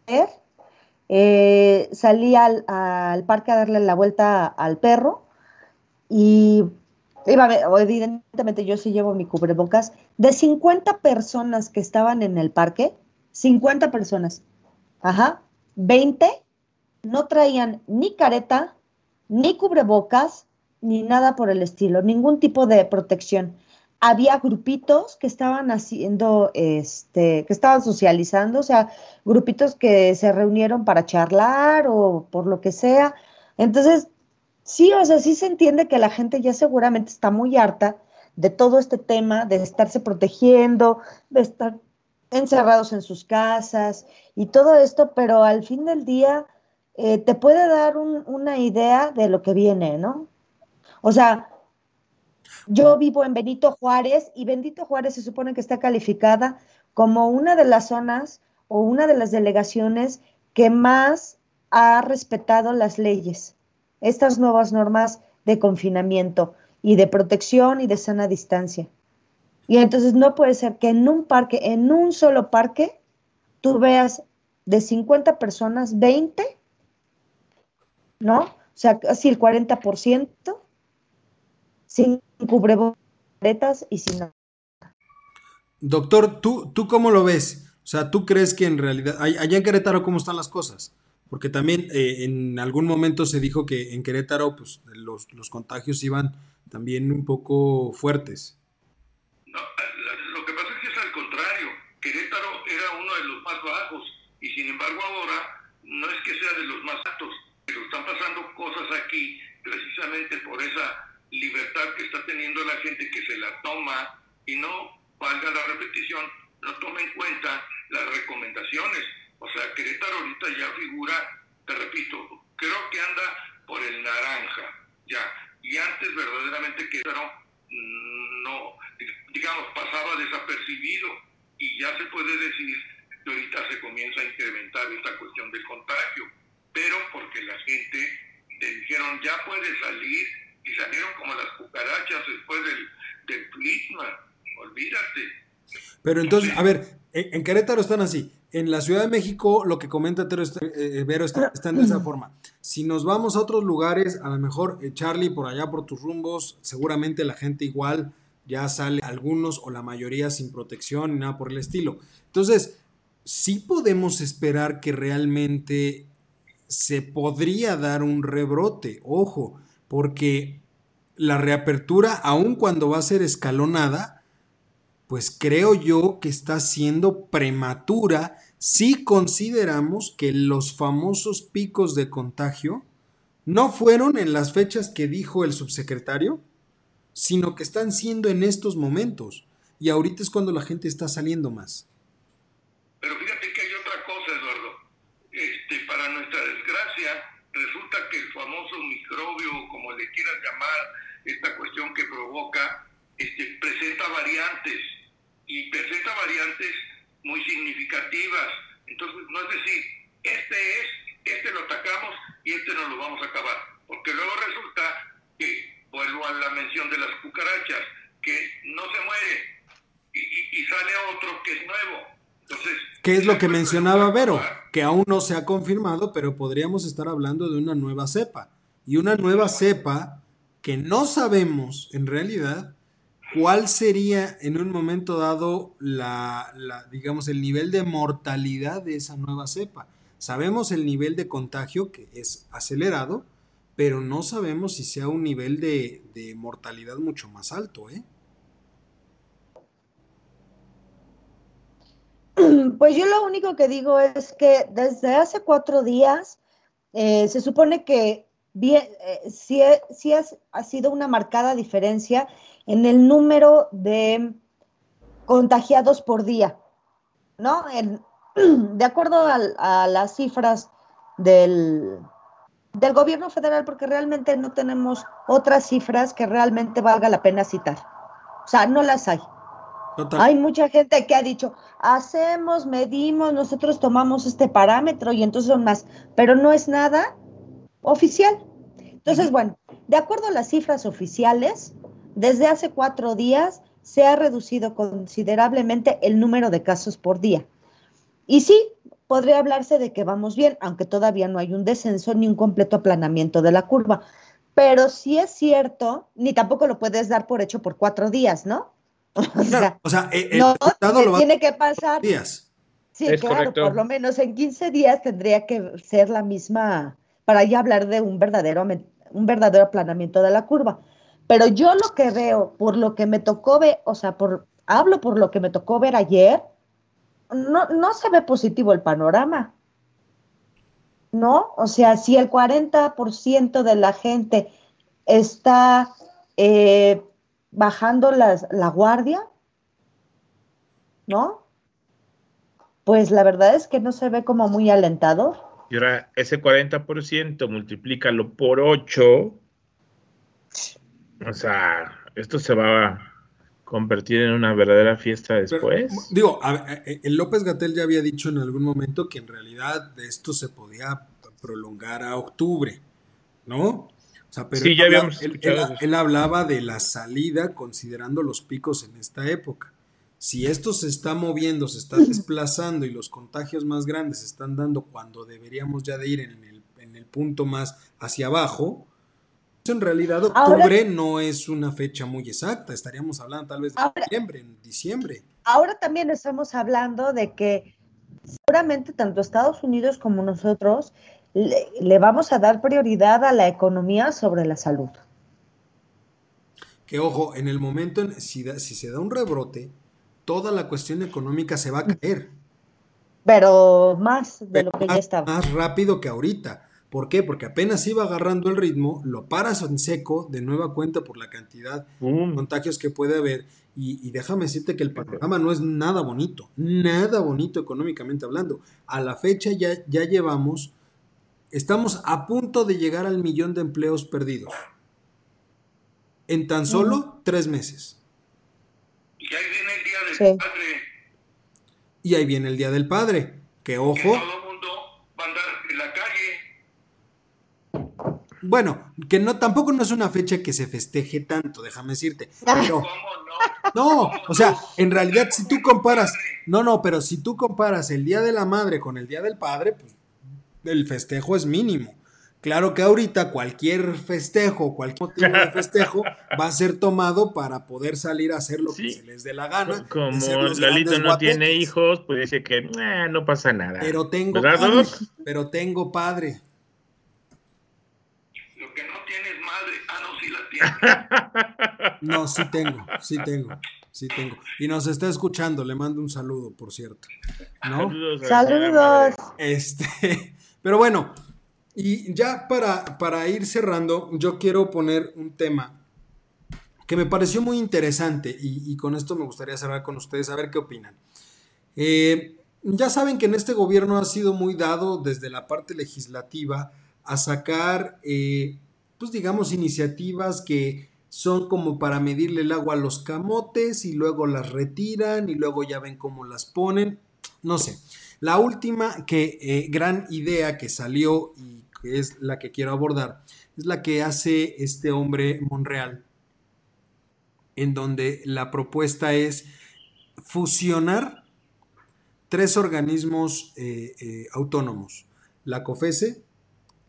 eh, salí al, al, parque a darle la vuelta al perro y evidentemente yo sí llevo mi cubrebocas, de 50 personas que estaban en el parque, 50 personas, ajá, 20 no traían ni careta, ni cubrebocas, ni nada por el estilo, ningún tipo de protección. Había grupitos que estaban haciendo, este, que estaban socializando, o sea, grupitos que se reunieron para charlar o por lo que sea. Entonces, Sí, o sea, sí se entiende que la gente ya seguramente está muy harta de todo este tema, de estarse protegiendo, de estar encerrados en sus casas y todo esto, pero al fin del día eh, te puede dar una idea de lo que viene, ¿no? O sea, yo vivo en Benito Juárez y Benito Juárez se supone que está calificada como una de las zonas o una de las delegaciones que más ha respetado las leyes estas nuevas normas de confinamiento y de protección y de sana distancia. Y entonces no puede ser que en un parque, en un solo parque, tú veas de 50 personas, 20, ¿no? O sea, casi el 40%, sin cubrebotas y sin nada. Doctor, ¿tú, ¿tú cómo lo ves? O sea, ¿tú crees que en realidad, allá en Querétaro, cómo están las cosas? Porque también eh, en algún momento se dijo que en Querétaro pues, los, los contagios iban también un poco fuertes. No, lo que pasa es que es al contrario. Querétaro era uno de los más bajos y sin embargo ahora no es que sea de los más altos, pero están pasando cosas aquí precisamente por esa libertad que está teniendo la gente que se la toma y no, valga la repetición, no toma en cuenta las recomendaciones. O sea, Querétaro ahorita ya figura, te repito, creo que anda por el naranja, ya. Y antes verdaderamente Querétaro mm, no, digamos, pasaba desapercibido. Y ya se puede decir que ahorita se comienza a incrementar esta cuestión del contagio, pero porque la gente le dijeron ya puede salir y salieron como las cucarachas después del, del olvídate. Pero entonces, a ver, en Querétaro están así. En la Ciudad de México, lo que comenta Tero, eh, Vero está, de esa forma. Si nos vamos a otros lugares, a lo mejor eh, Charlie, por allá por tus rumbos, seguramente la gente igual ya sale, algunos o la mayoría sin protección y nada por el estilo. Entonces, sí podemos esperar que realmente se podría dar un rebrote, ojo, porque la reapertura, aun cuando va a ser escalonada, pues creo yo que está siendo prematura si consideramos que los famosos picos de contagio no fueron en las fechas que dijo el subsecretario, sino que están siendo en estos momentos. Y ahorita es cuando la gente está saliendo más. Pero fíjate que hay otra cosa, Eduardo. Este, para nuestra desgracia, que el famoso microbio, como le quieras llamar, esta cuestión que provoca, este, presenta variantes y presenta variantes muy significativas. Entonces, no es decir, este es, este lo atacamos y este no lo vamos a acabar. Porque luego resulta que, vuelvo a la mención de las cucarachas, que no se muere y, sale otro que es nuevo. ¿Qué es lo que mencionaba Vero? Que aún no se ha confirmado, pero podríamos estar hablando de una nueva cepa. Y una nueva cepa que no sabemos en realidad ¿cuál sería en un momento dado la, digamos, el nivel de mortalidad de esa nueva cepa? Sabemos el nivel de contagio que es acelerado, pero no sabemos si sea un nivel de, mortalidad mucho más alto, ¿eh? Pues yo lo único que digo es que desde hace cuatro días eh, se supone que eh, sí, ha sido una marcada diferencia en el número de contagiados por día, ¿no? de acuerdo a, las cifras del, del gobierno federal, porque realmente no tenemos otras cifras que realmente valga la pena citar. O sea, no las hay. Hay mucha gente que ha dicho, hacemos, medimos, nosotros tomamos este parámetro y entonces son más, pero no es nada oficial. Entonces, bueno, de acuerdo a las cifras oficiales, desde hace cuatro días se ha reducido considerablemente el número de casos por día. Y sí, podría hablarse de que vamos bien, aunque todavía no hay un descenso ni un completo aplanamiento de la curva. Pero sí es cierto, ni tampoco lo puedes dar por hecho por cuatro días, ¿no? O sea, el no, tiene que pasar. Días. Sí, claro, por lo menos en 15 días tendría que ser la misma, para ya hablar de un verdadero, un verdadero aplanamiento de la curva. Pero yo lo que veo, por lo que me tocó ver, o sea, por, hablo por lo que me tocó ver ayer, no, no se ve positivo el panorama. ¿No? O sea, si el 40% de la gente está eh, bajando las, la guardia, ¿no? Pues la verdad es que no se ve como muy alentador. Y ahora ese 40% multiplícalo por 8 o sea, esto se va a convertir en una verdadera fiesta después. digo, eh, eh, el López Gatel ya había dicho en algún momento que en realidad esto se podía prolongar a octubre, ¿no? O sea, pero sí, ya habíamos él, él, hablaba de la salida considerando los picos en esta época. Si esto se está moviendo, se está desplazando y los contagios más grandes se están dando cuando deberíamos ya de ir en el, en el punto más hacia abajo, en realidad octubre no es una fecha muy exacta, estaríamos hablando tal vez de noviembre, en diciembre. Ahora también estamos hablando de que seguramente tanto Estados Unidos como nosotros le, vamos a dar prioridad a la economía sobre la salud. Que ojo, en el momento, en, si, si se da un rebrote, toda la cuestión económica se va a caer. Pero más de lo que ya estaba. Más rápido que ahorita. ¿Por qué? Porque apenas iba agarrando el ritmo, lo paras en seco de nueva cuenta por la cantidad de contagios que puede haber. Y, déjame decirte que el panorama no es nada bonito, nada bonito económicamente hablando. A la fecha ya, ya llevamos, estamos a punto de llegar al millón de empleos perdidos. En tan solo tres meses. Y ahí viene el Día del Padre. Y ahí viene el Día del Padre. Que ojo. Bueno, que no, tampoco no es una fecha que se festeje tanto, déjame decirte. Pero, no, o sea, en realidad si tú comparas, no, no, pero si tú comparas el Día de la Madre con el Día del Padre, pues el festejo es mínimo. Claro que ahorita cualquier festejo, cualquier motivo de festejo va a ser tomado para poder salir a hacer lo que se les dé la gana. Como Lalito no tiene hijos, pues dice que eh, no pasa nada. Pero tengo padre, pero tengo padre. No, sí tengo, sí tengo, sí tengo. Y nos está escuchando, le mando un saludo, por cierto. ¿No? Saludos. Este, pero bueno, Y ya para, para ir cerrando, yo quiero poner un tema que me pareció muy interesante y, con esto me gustaría cerrar con ustedes a ver qué opinan. Eh, ya saben que en este gobierno ha sido muy dado desde la parte legislativa a sacar, eh, pues digamos, iniciativas que son como para medirle el agua a los camotes y luego las retiran y luego ya ven cómo las ponen. No sé. La última que, eh, gran idea que salió y que es la que quiero abordar es la que hace este hombre Monreal, en donde la propuesta es fusionar tres organismos eh, eh, autónomos, la COFESE,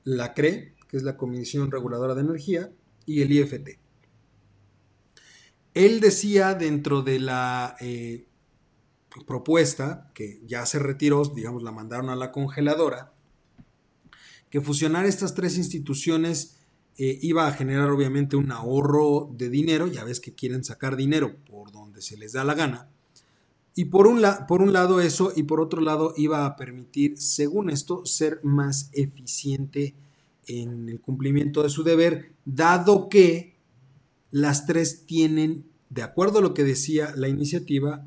la CRE, que es la Comisión Reguladora de Energía, y el IFT. Él decía dentro de la propuesta, que ya se retiró, digamos, la mandaron a la congeladora, que fusionar estas tres instituciones iba a generar obviamente un ahorro de dinero, ya ves que quieren sacar dinero por donde se les da la gana, y por un, por un lado eso, y por otro lado iba a permitir, según esto, ser más eficiente en el cumplimiento de su deber, dado que las tres tienen, de acuerdo a lo que decía la iniciativa,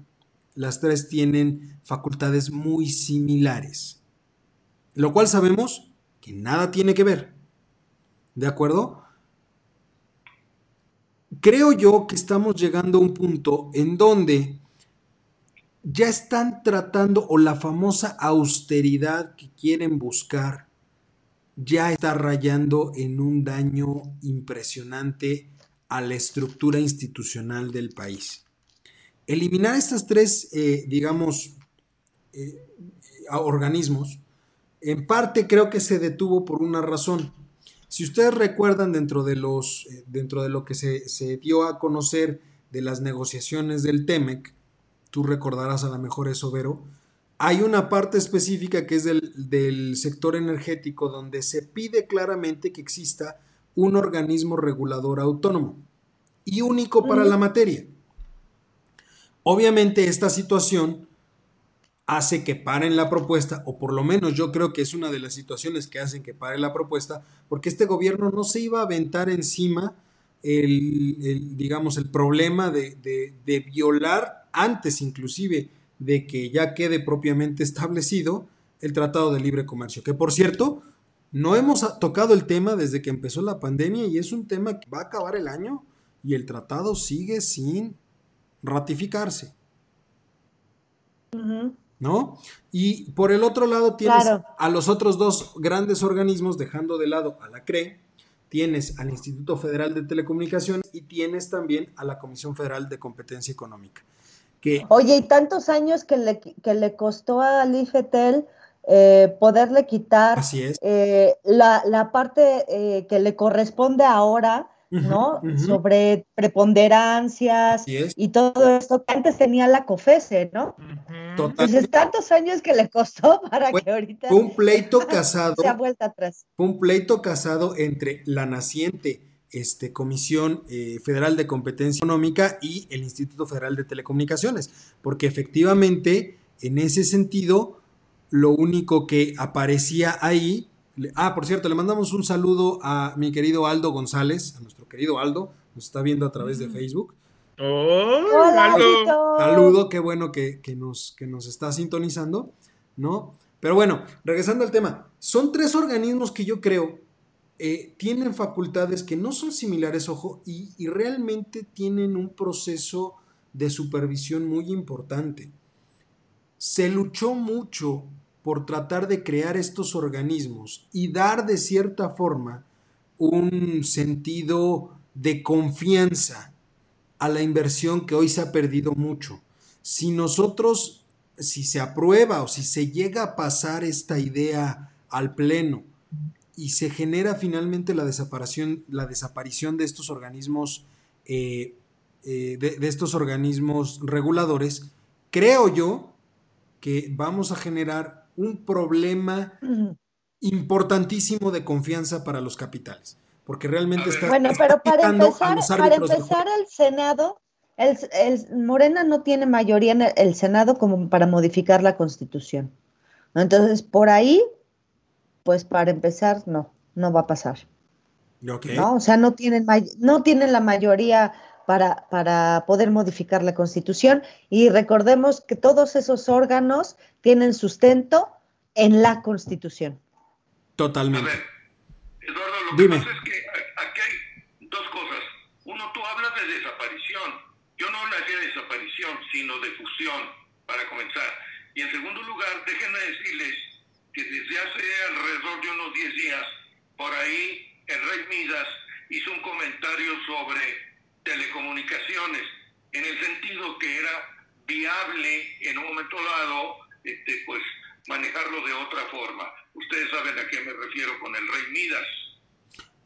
las tres tienen facultades muy similares. Lo cual sabemos que nada tiene que ver. ¿De acuerdo? Creo yo que estamos llegando a un punto en donde ya están tratando o la famosa austeridad que quieren buscar ya está rayando en un daño impresionante a la estructura institucional del país. Eliminar estas tres, eh, digamos, eh, organismos, en parte creo que se detuvo por una razón. Si ustedes recuerdan dentro de, los, eh, dentro de lo que se, se dio a conocer de las negociaciones del TEMEC, tú recordarás a lo mejor eso, Vero, hay una parte específica que es del, sector energético donde se pide claramente que exista un organismo regulador autónomo y único para la materia. Obviamente esta situación hace que paren la propuesta, o por lo menos yo creo que es una de las situaciones que hacen que pare la propuesta, porque este gobierno no se iba a aventar encima el, digamos, el problema de, de violar antes inclusive de que ya quede propiamente establecido el Tratado de Libre Comercio, que por cierto, no hemos tocado el tema desde que empezó la pandemia y es un tema que va a acabar el año y el tratado sigue sin ratificarse. ¿No? Y por el otro lado tienes a los otros dos grandes organismos, dejando de lado a la CRE, tienes al Instituto Federal de Telecomunicaciones y tienes también a la Comisión Federal de Competencia Económica. Oye, y tantos años que le, que le costó al IFETEL eh, poderle quitar eh, la, la, parte eh, que le corresponde ahora, ¿no? Sobre preponderancias y todo esto que antes tenía la COFESE, ¿no? Entonces, tantos años que le costó para que ahorita. Fue un pleito casado. Se ha vuelto atrás. Fue un pleito casado entre la naciente este, Comisión eh, Federal de Competencia Económica y el Instituto Federal de Telecomunicaciones, porque efectivamente, en ese sentido, lo único que aparecía ahí, ah, por cierto, le mandamos un saludo a mi querido Aldo González, a nuestro querido Aldo, nos está viendo a través de mm. Facebook. Hola, Aldo. Saludo, qué bueno que, nos, que nos está sintonizando, ¿no? Pero bueno, regresando al tema, son tres organismos que yo creo eh, tienen facultades que no son similares, ojo, y, y realmente tienen un proceso de supervisión muy importante. Se luchó mucho por tratar de crear estos organismos y dar de cierta forma un sentido de confianza a la inversión que hoy se ha perdido mucho. Si nosotros, si se aprueba o si se llega a pasar esta idea al Pleno y se genera finalmente la desaparición, la desaparición de estos organismos, eh, eh, de, estos organismos reguladores, creo yo que vamos a generar un problema importantísimo de confianza para los capitales, porque realmente está... Bueno, pero para empezar, para empezar el Senado, el, Morena no tiene mayoría en el Senado como para modificar la Constitución. Entonces, por ahí pues para empezar, no, no va a pasar. ¿no? O sea, no tienen, no tienen la mayoría para, para poder modificar la constitución y recordemos que todos esos órganos tienen sustento en la constitución. Totalmente. A ver, Eduardo, lo que pasa es que aquí hay dos cosas. Uno, tú hablas de desaparición. Yo no hablaría de desaparición, sino de fusión, para comenzar. Y en segundo lugar, déjenme decirles que desde hace alrededor de unos 10 días, por ahí el Rey Midas hizo un comentario sobre telecomunicaciones, en el sentido que era viable en un momento dado, este, pues manejarlo de otra forma. Ustedes saben a qué me refiero con el Rey Midas.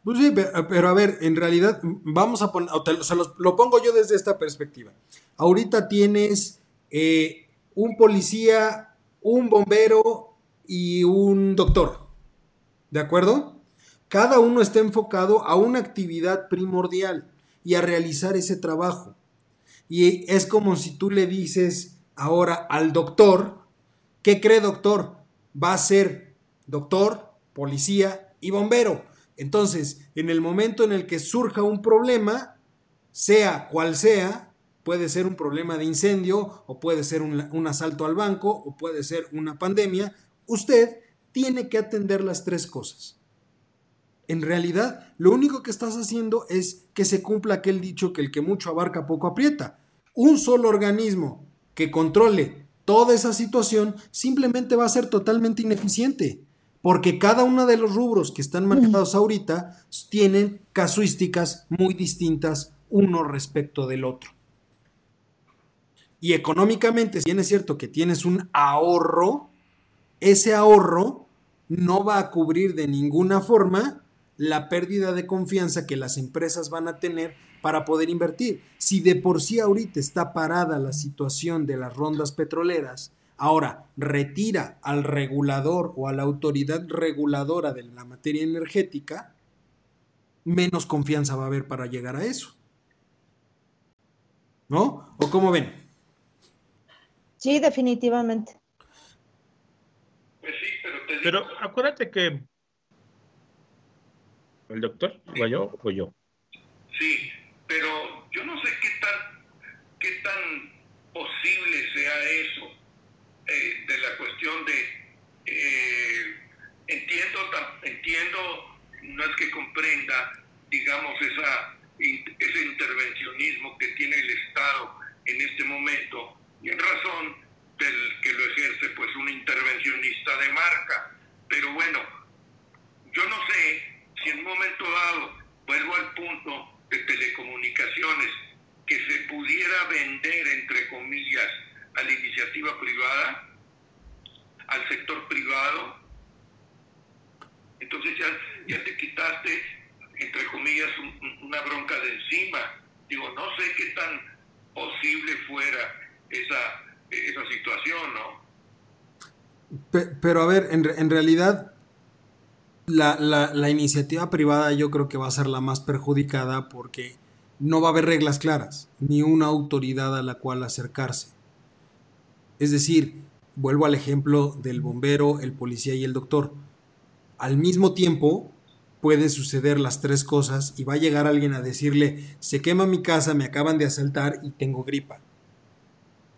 Pues sí, pero a ver, en realidad, vamos a poner, o sea, lo, pongo yo desde esta perspectiva. Ahorita tienes eh, un policía, un bombero y un doctor. ¿De acuerdo? Cada uno está enfocado a una actividad primordial y a realizar ese trabajo. Y es como si tú le dices ahora al doctor, ¿qué cree doctor? Va a ser doctor, policía y bombero. Entonces, en el momento en el que surja un problema, sea cual sea, puede ser un problema de incendio o puede ser un, un asalto al banco o puede ser una pandemia, usted tiene que atender las tres cosas. En realidad, lo único que estás haciendo es que se cumpla aquel dicho que el que mucho abarca poco aprieta. Un solo organismo que controle toda esa situación simplemente va a ser totalmente ineficiente, porque cada uno de los rubros que están manejados ahorita tienen casuísticas muy distintas uno respecto del otro. Y económicamente, si bien es cierto que tienes un ahorro, ese ahorro no va a cubrir de ninguna forma la pérdida de confianza que las empresas van a tener para poder invertir. Si de por sí ahorita está parada la situación de las rondas petroleras, ahora retira al regulador o a la autoridad reguladora de la materia energética, menos confianza va a haber para llegar a eso. ¿No? ¿O cómo ven? Sí, definitivamente. Pues sí, pero, pero acuérdate que ¿El doctor? ¿O yo o yo? Sí, pero yo no sé qué tan, qué tan posible sea eso eh, de la cuestión de... Eh, entiendo, entiendo, no es que comprenda, digamos, esa, ese intervencionismo que tiene el Estado en este momento, y en razón del que lo ejerce pues un intervencionista de marca. Pero bueno, yo no sé si en un momento dado, vuelvo al punto de telecomunicaciones, que se pudiera vender, entre comillas, a la iniciativa privada, al sector privado, entonces ya, ya te quitaste, entre comillas, una bronca de encima. Digo, no sé qué tan posible fuera esa, esa situación, ¿no? Pero a ver, en, en realidad la, iniciativa privada yo creo que va a ser la más perjudicada porque no va a haber reglas claras, ni una autoridad a la cual acercarse. Es decir, vuelvo al ejemplo del bombero, el policía y el doctor. Al mismo tiempo puede suceder las tres cosas y va a llegar alguien a decirle, se quema mi casa, me acaban de asaltar y tengo gripa.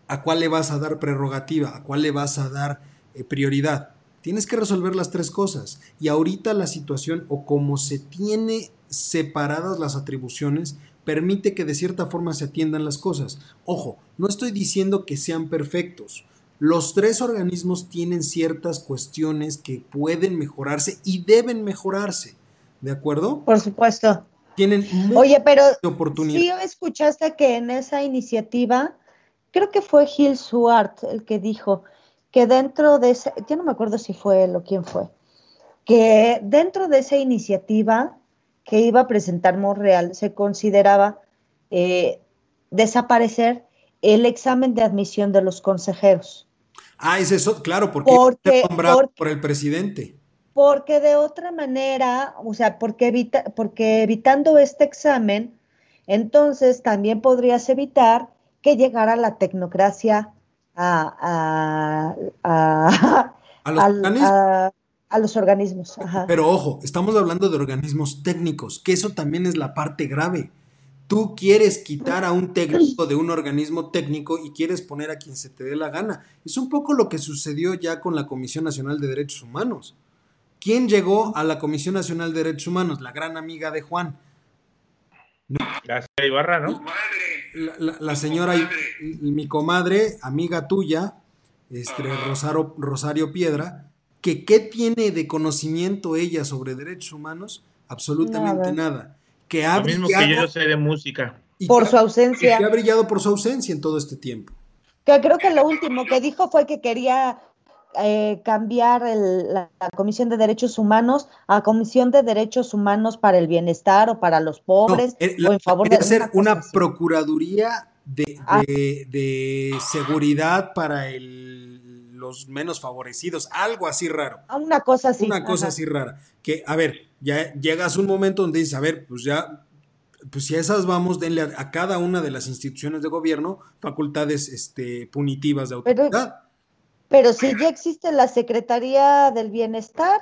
¿A cuál le vas a dar prerrogativa? ¿A cuál le vas a dar eh, prioridad? Tienes que resolver las tres cosas. Y ahorita la situación o como se tiene separadas las atribuciones, permite que de cierta forma se atiendan las cosas. Ojo, no estoy diciendo que sean perfectos. Los tres organismos tienen ciertas cuestiones que pueden mejorarse y deben mejorarse. ¿De acuerdo? Por supuesto. Tienen Oye, pero sí escuchaste que en esa iniciativa, creo que fue Gil Suart el que dijo, que dentro de ese, yo no me acuerdo si fue él o quién fue, que dentro de esa iniciativa que iba a presentar Monreal se consideraba eh, desaparecer el examen de admisión de los consejeros. Ah, es eso, claro, porque, porque nombrado por el presidente. Porque de otra manera, o sea, porque, evita, porque evitando este examen, entonces también podrías evitar que llegara la tecnocracia a, a, a, A los organismos, Pero ojo, estamos hablando de organismos técnicos, que eso también es la parte grave. Tú quieres quitar a un técnico de un organismo técnico y quieres poner a quien se te dé la gana. Es un poco lo que sucedió ya con la Comisión Nacional de Derechos Humanos. ¿Quién llegó a la Comisión Nacional de Derechos Humanos? La gran amiga de Juan. La señora Ibarra, ¿no? La, señora, mi comadre, amiga tuya, este, Rosario, Rosario Piedra, que qué tiene de conocimiento ella sobre derechos humanos? Absolutamente nada. Que ha Lo mismo que yo sé de música. por su ausencia. Que ha brillado por su ausencia en todo este tiempo. Que creo que lo último que dijo fue que quería eh, cambiar la, Comisión de Derechos Humanos a Comisión de Derechos Humanos para el Bienestar o para los pobres eh, o en favor de hacer una procuraduría ah. de, seguridad para los menos favorecidos, algo así raro. Ah, una cosa así. Una cosa así rara. Que, a ver, ya llegas un momento donde dices, a ver, pues ya pues si a esas vamos, denle a, cada una de las instituciones de gobierno facultades este, punitivas de autoridad. Pero si ya existe la Secretaría del Bienestar,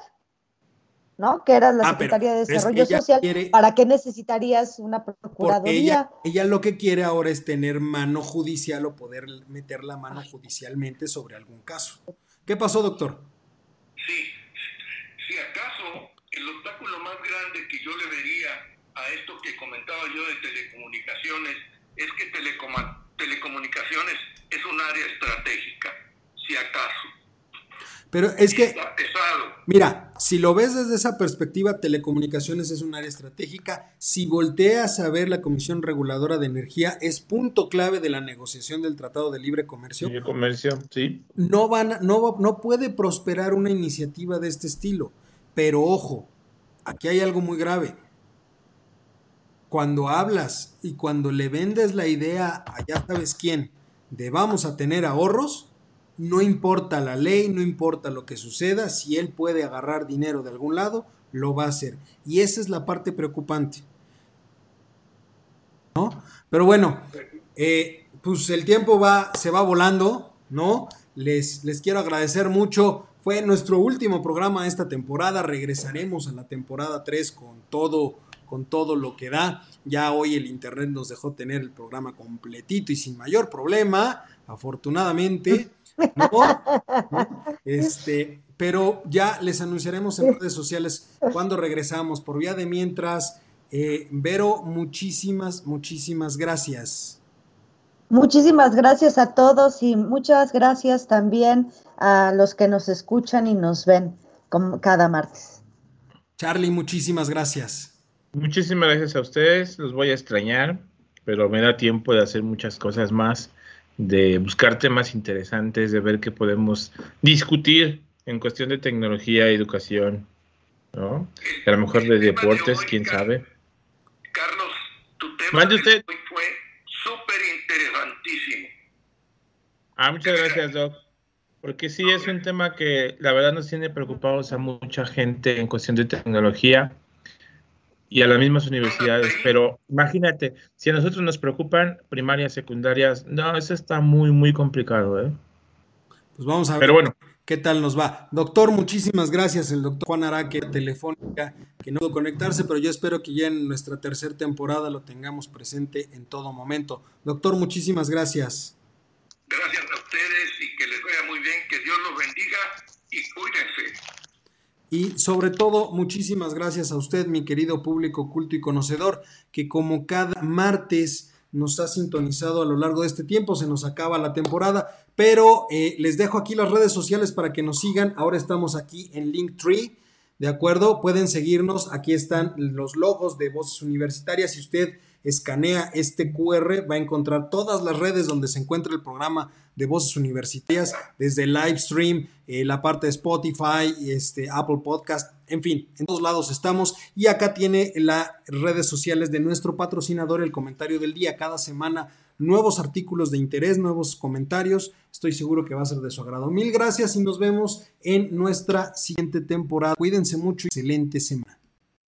¿no? Que era la ah, Secretaría de Desarrollo Social, ¿para qué necesitarías una procuraduría? Ella, lo que quiere ahora es tener mano judicial o poder meter la mano judicialmente sobre algún caso. ¿Qué pasó, doctor? Sí, si acaso el obstáculo más grande que yo le vería a esto que comentaba yo de telecomunicaciones es que telecomunicaciones es un área estratégica si acaso. Pero es que, mira, si lo ves desde esa perspectiva, telecomunicaciones es un área estratégica. Si volteas a ver la Comisión Reguladora de Energía, es punto clave de la negociación del Tratado de Libre Comercio. Libre Comercio, sí. No, van, no, no puede prosperar una iniciativa de este estilo. Pero ojo, aquí hay algo muy grave. Cuando hablas y cuando le vendes la idea a ya sabes quién de vamos a tener ahorros, no importa la ley, no importa lo que suceda, si él puede agarrar dinero de algún lado, lo va a hacer. Y esa es la parte preocupante. ¿No? Pero bueno, eh, pues el tiempo va, se va volando, ¿no? Les, les quiero agradecer mucho. Fue nuestro último programa de esta temporada. Regresaremos a la temporada 3 con todo, con todo lo que da. Ya hoy el internet nos dejó tener el programa completito y sin mayor problema, afortunadamente. Este, pero ya les anunciaremos en redes sociales cuando regresamos. Por vía de mientras, eh, Vero, muchísimas, muchísimas gracias. Muchísimas gracias a todos y muchas gracias también a los que nos escuchan y nos ven como cada martes. Charlie, muchísimas gracias. Muchísimas gracias a ustedes, los voy a extrañar, pero me da tiempo de hacer muchas cosas más de buscar temas interesantes, de ver qué podemos discutir en cuestión de tecnología, educación, ¿no? A lo mejor de deportes, quién sabe. Carlos, tu tema usted. fue súper interesantísimo. Ah, muchas gracias, Doc. Porque sí es un tema que la verdad nos tiene preocupados a mucha gente en cuestión de tecnología y a las mismas universidades. Pero imagínate, si a nosotros nos preocupan primarias, secundarias, no, eso está muy, muy complicado. ¿eh? Pues vamos a ver bueno. qué tal nos va. Doctor, muchísimas gracias. El doctor Juan Araque, telefónica, que no pudo conectarse, pero yo espero que ya en nuestra tercera temporada lo tengamos presente en todo momento. Doctor, muchísimas gracias. Gracias a ustedes y que les vaya muy bien, que Dios los bendiga y cuídense. Y sobre todo, muchísimas gracias a usted, mi querido público culto y conocedor, que como cada martes nos ha sintonizado a lo largo de este tiempo, se nos acaba la temporada, pero eh, les dejo aquí las redes sociales para que nos sigan. Ahora estamos aquí en Linktree, ¿de acuerdo? Pueden seguirnos, aquí están los logos de Voces Universitarias. Si usted escanea este QR, va a encontrar todas las redes donde se encuentra el programa de voces universitarias, desde Livestream, eh, la parte de Spotify, este, Apple Podcast, en fin, en todos lados estamos. Y acá tiene las redes sociales de nuestro patrocinador, el comentario del día, cada semana nuevos artículos de interés, nuevos comentarios. Estoy seguro que va a ser de su agrado. Mil gracias y nos vemos en nuestra siguiente temporada. Cuídense mucho y excelente semana.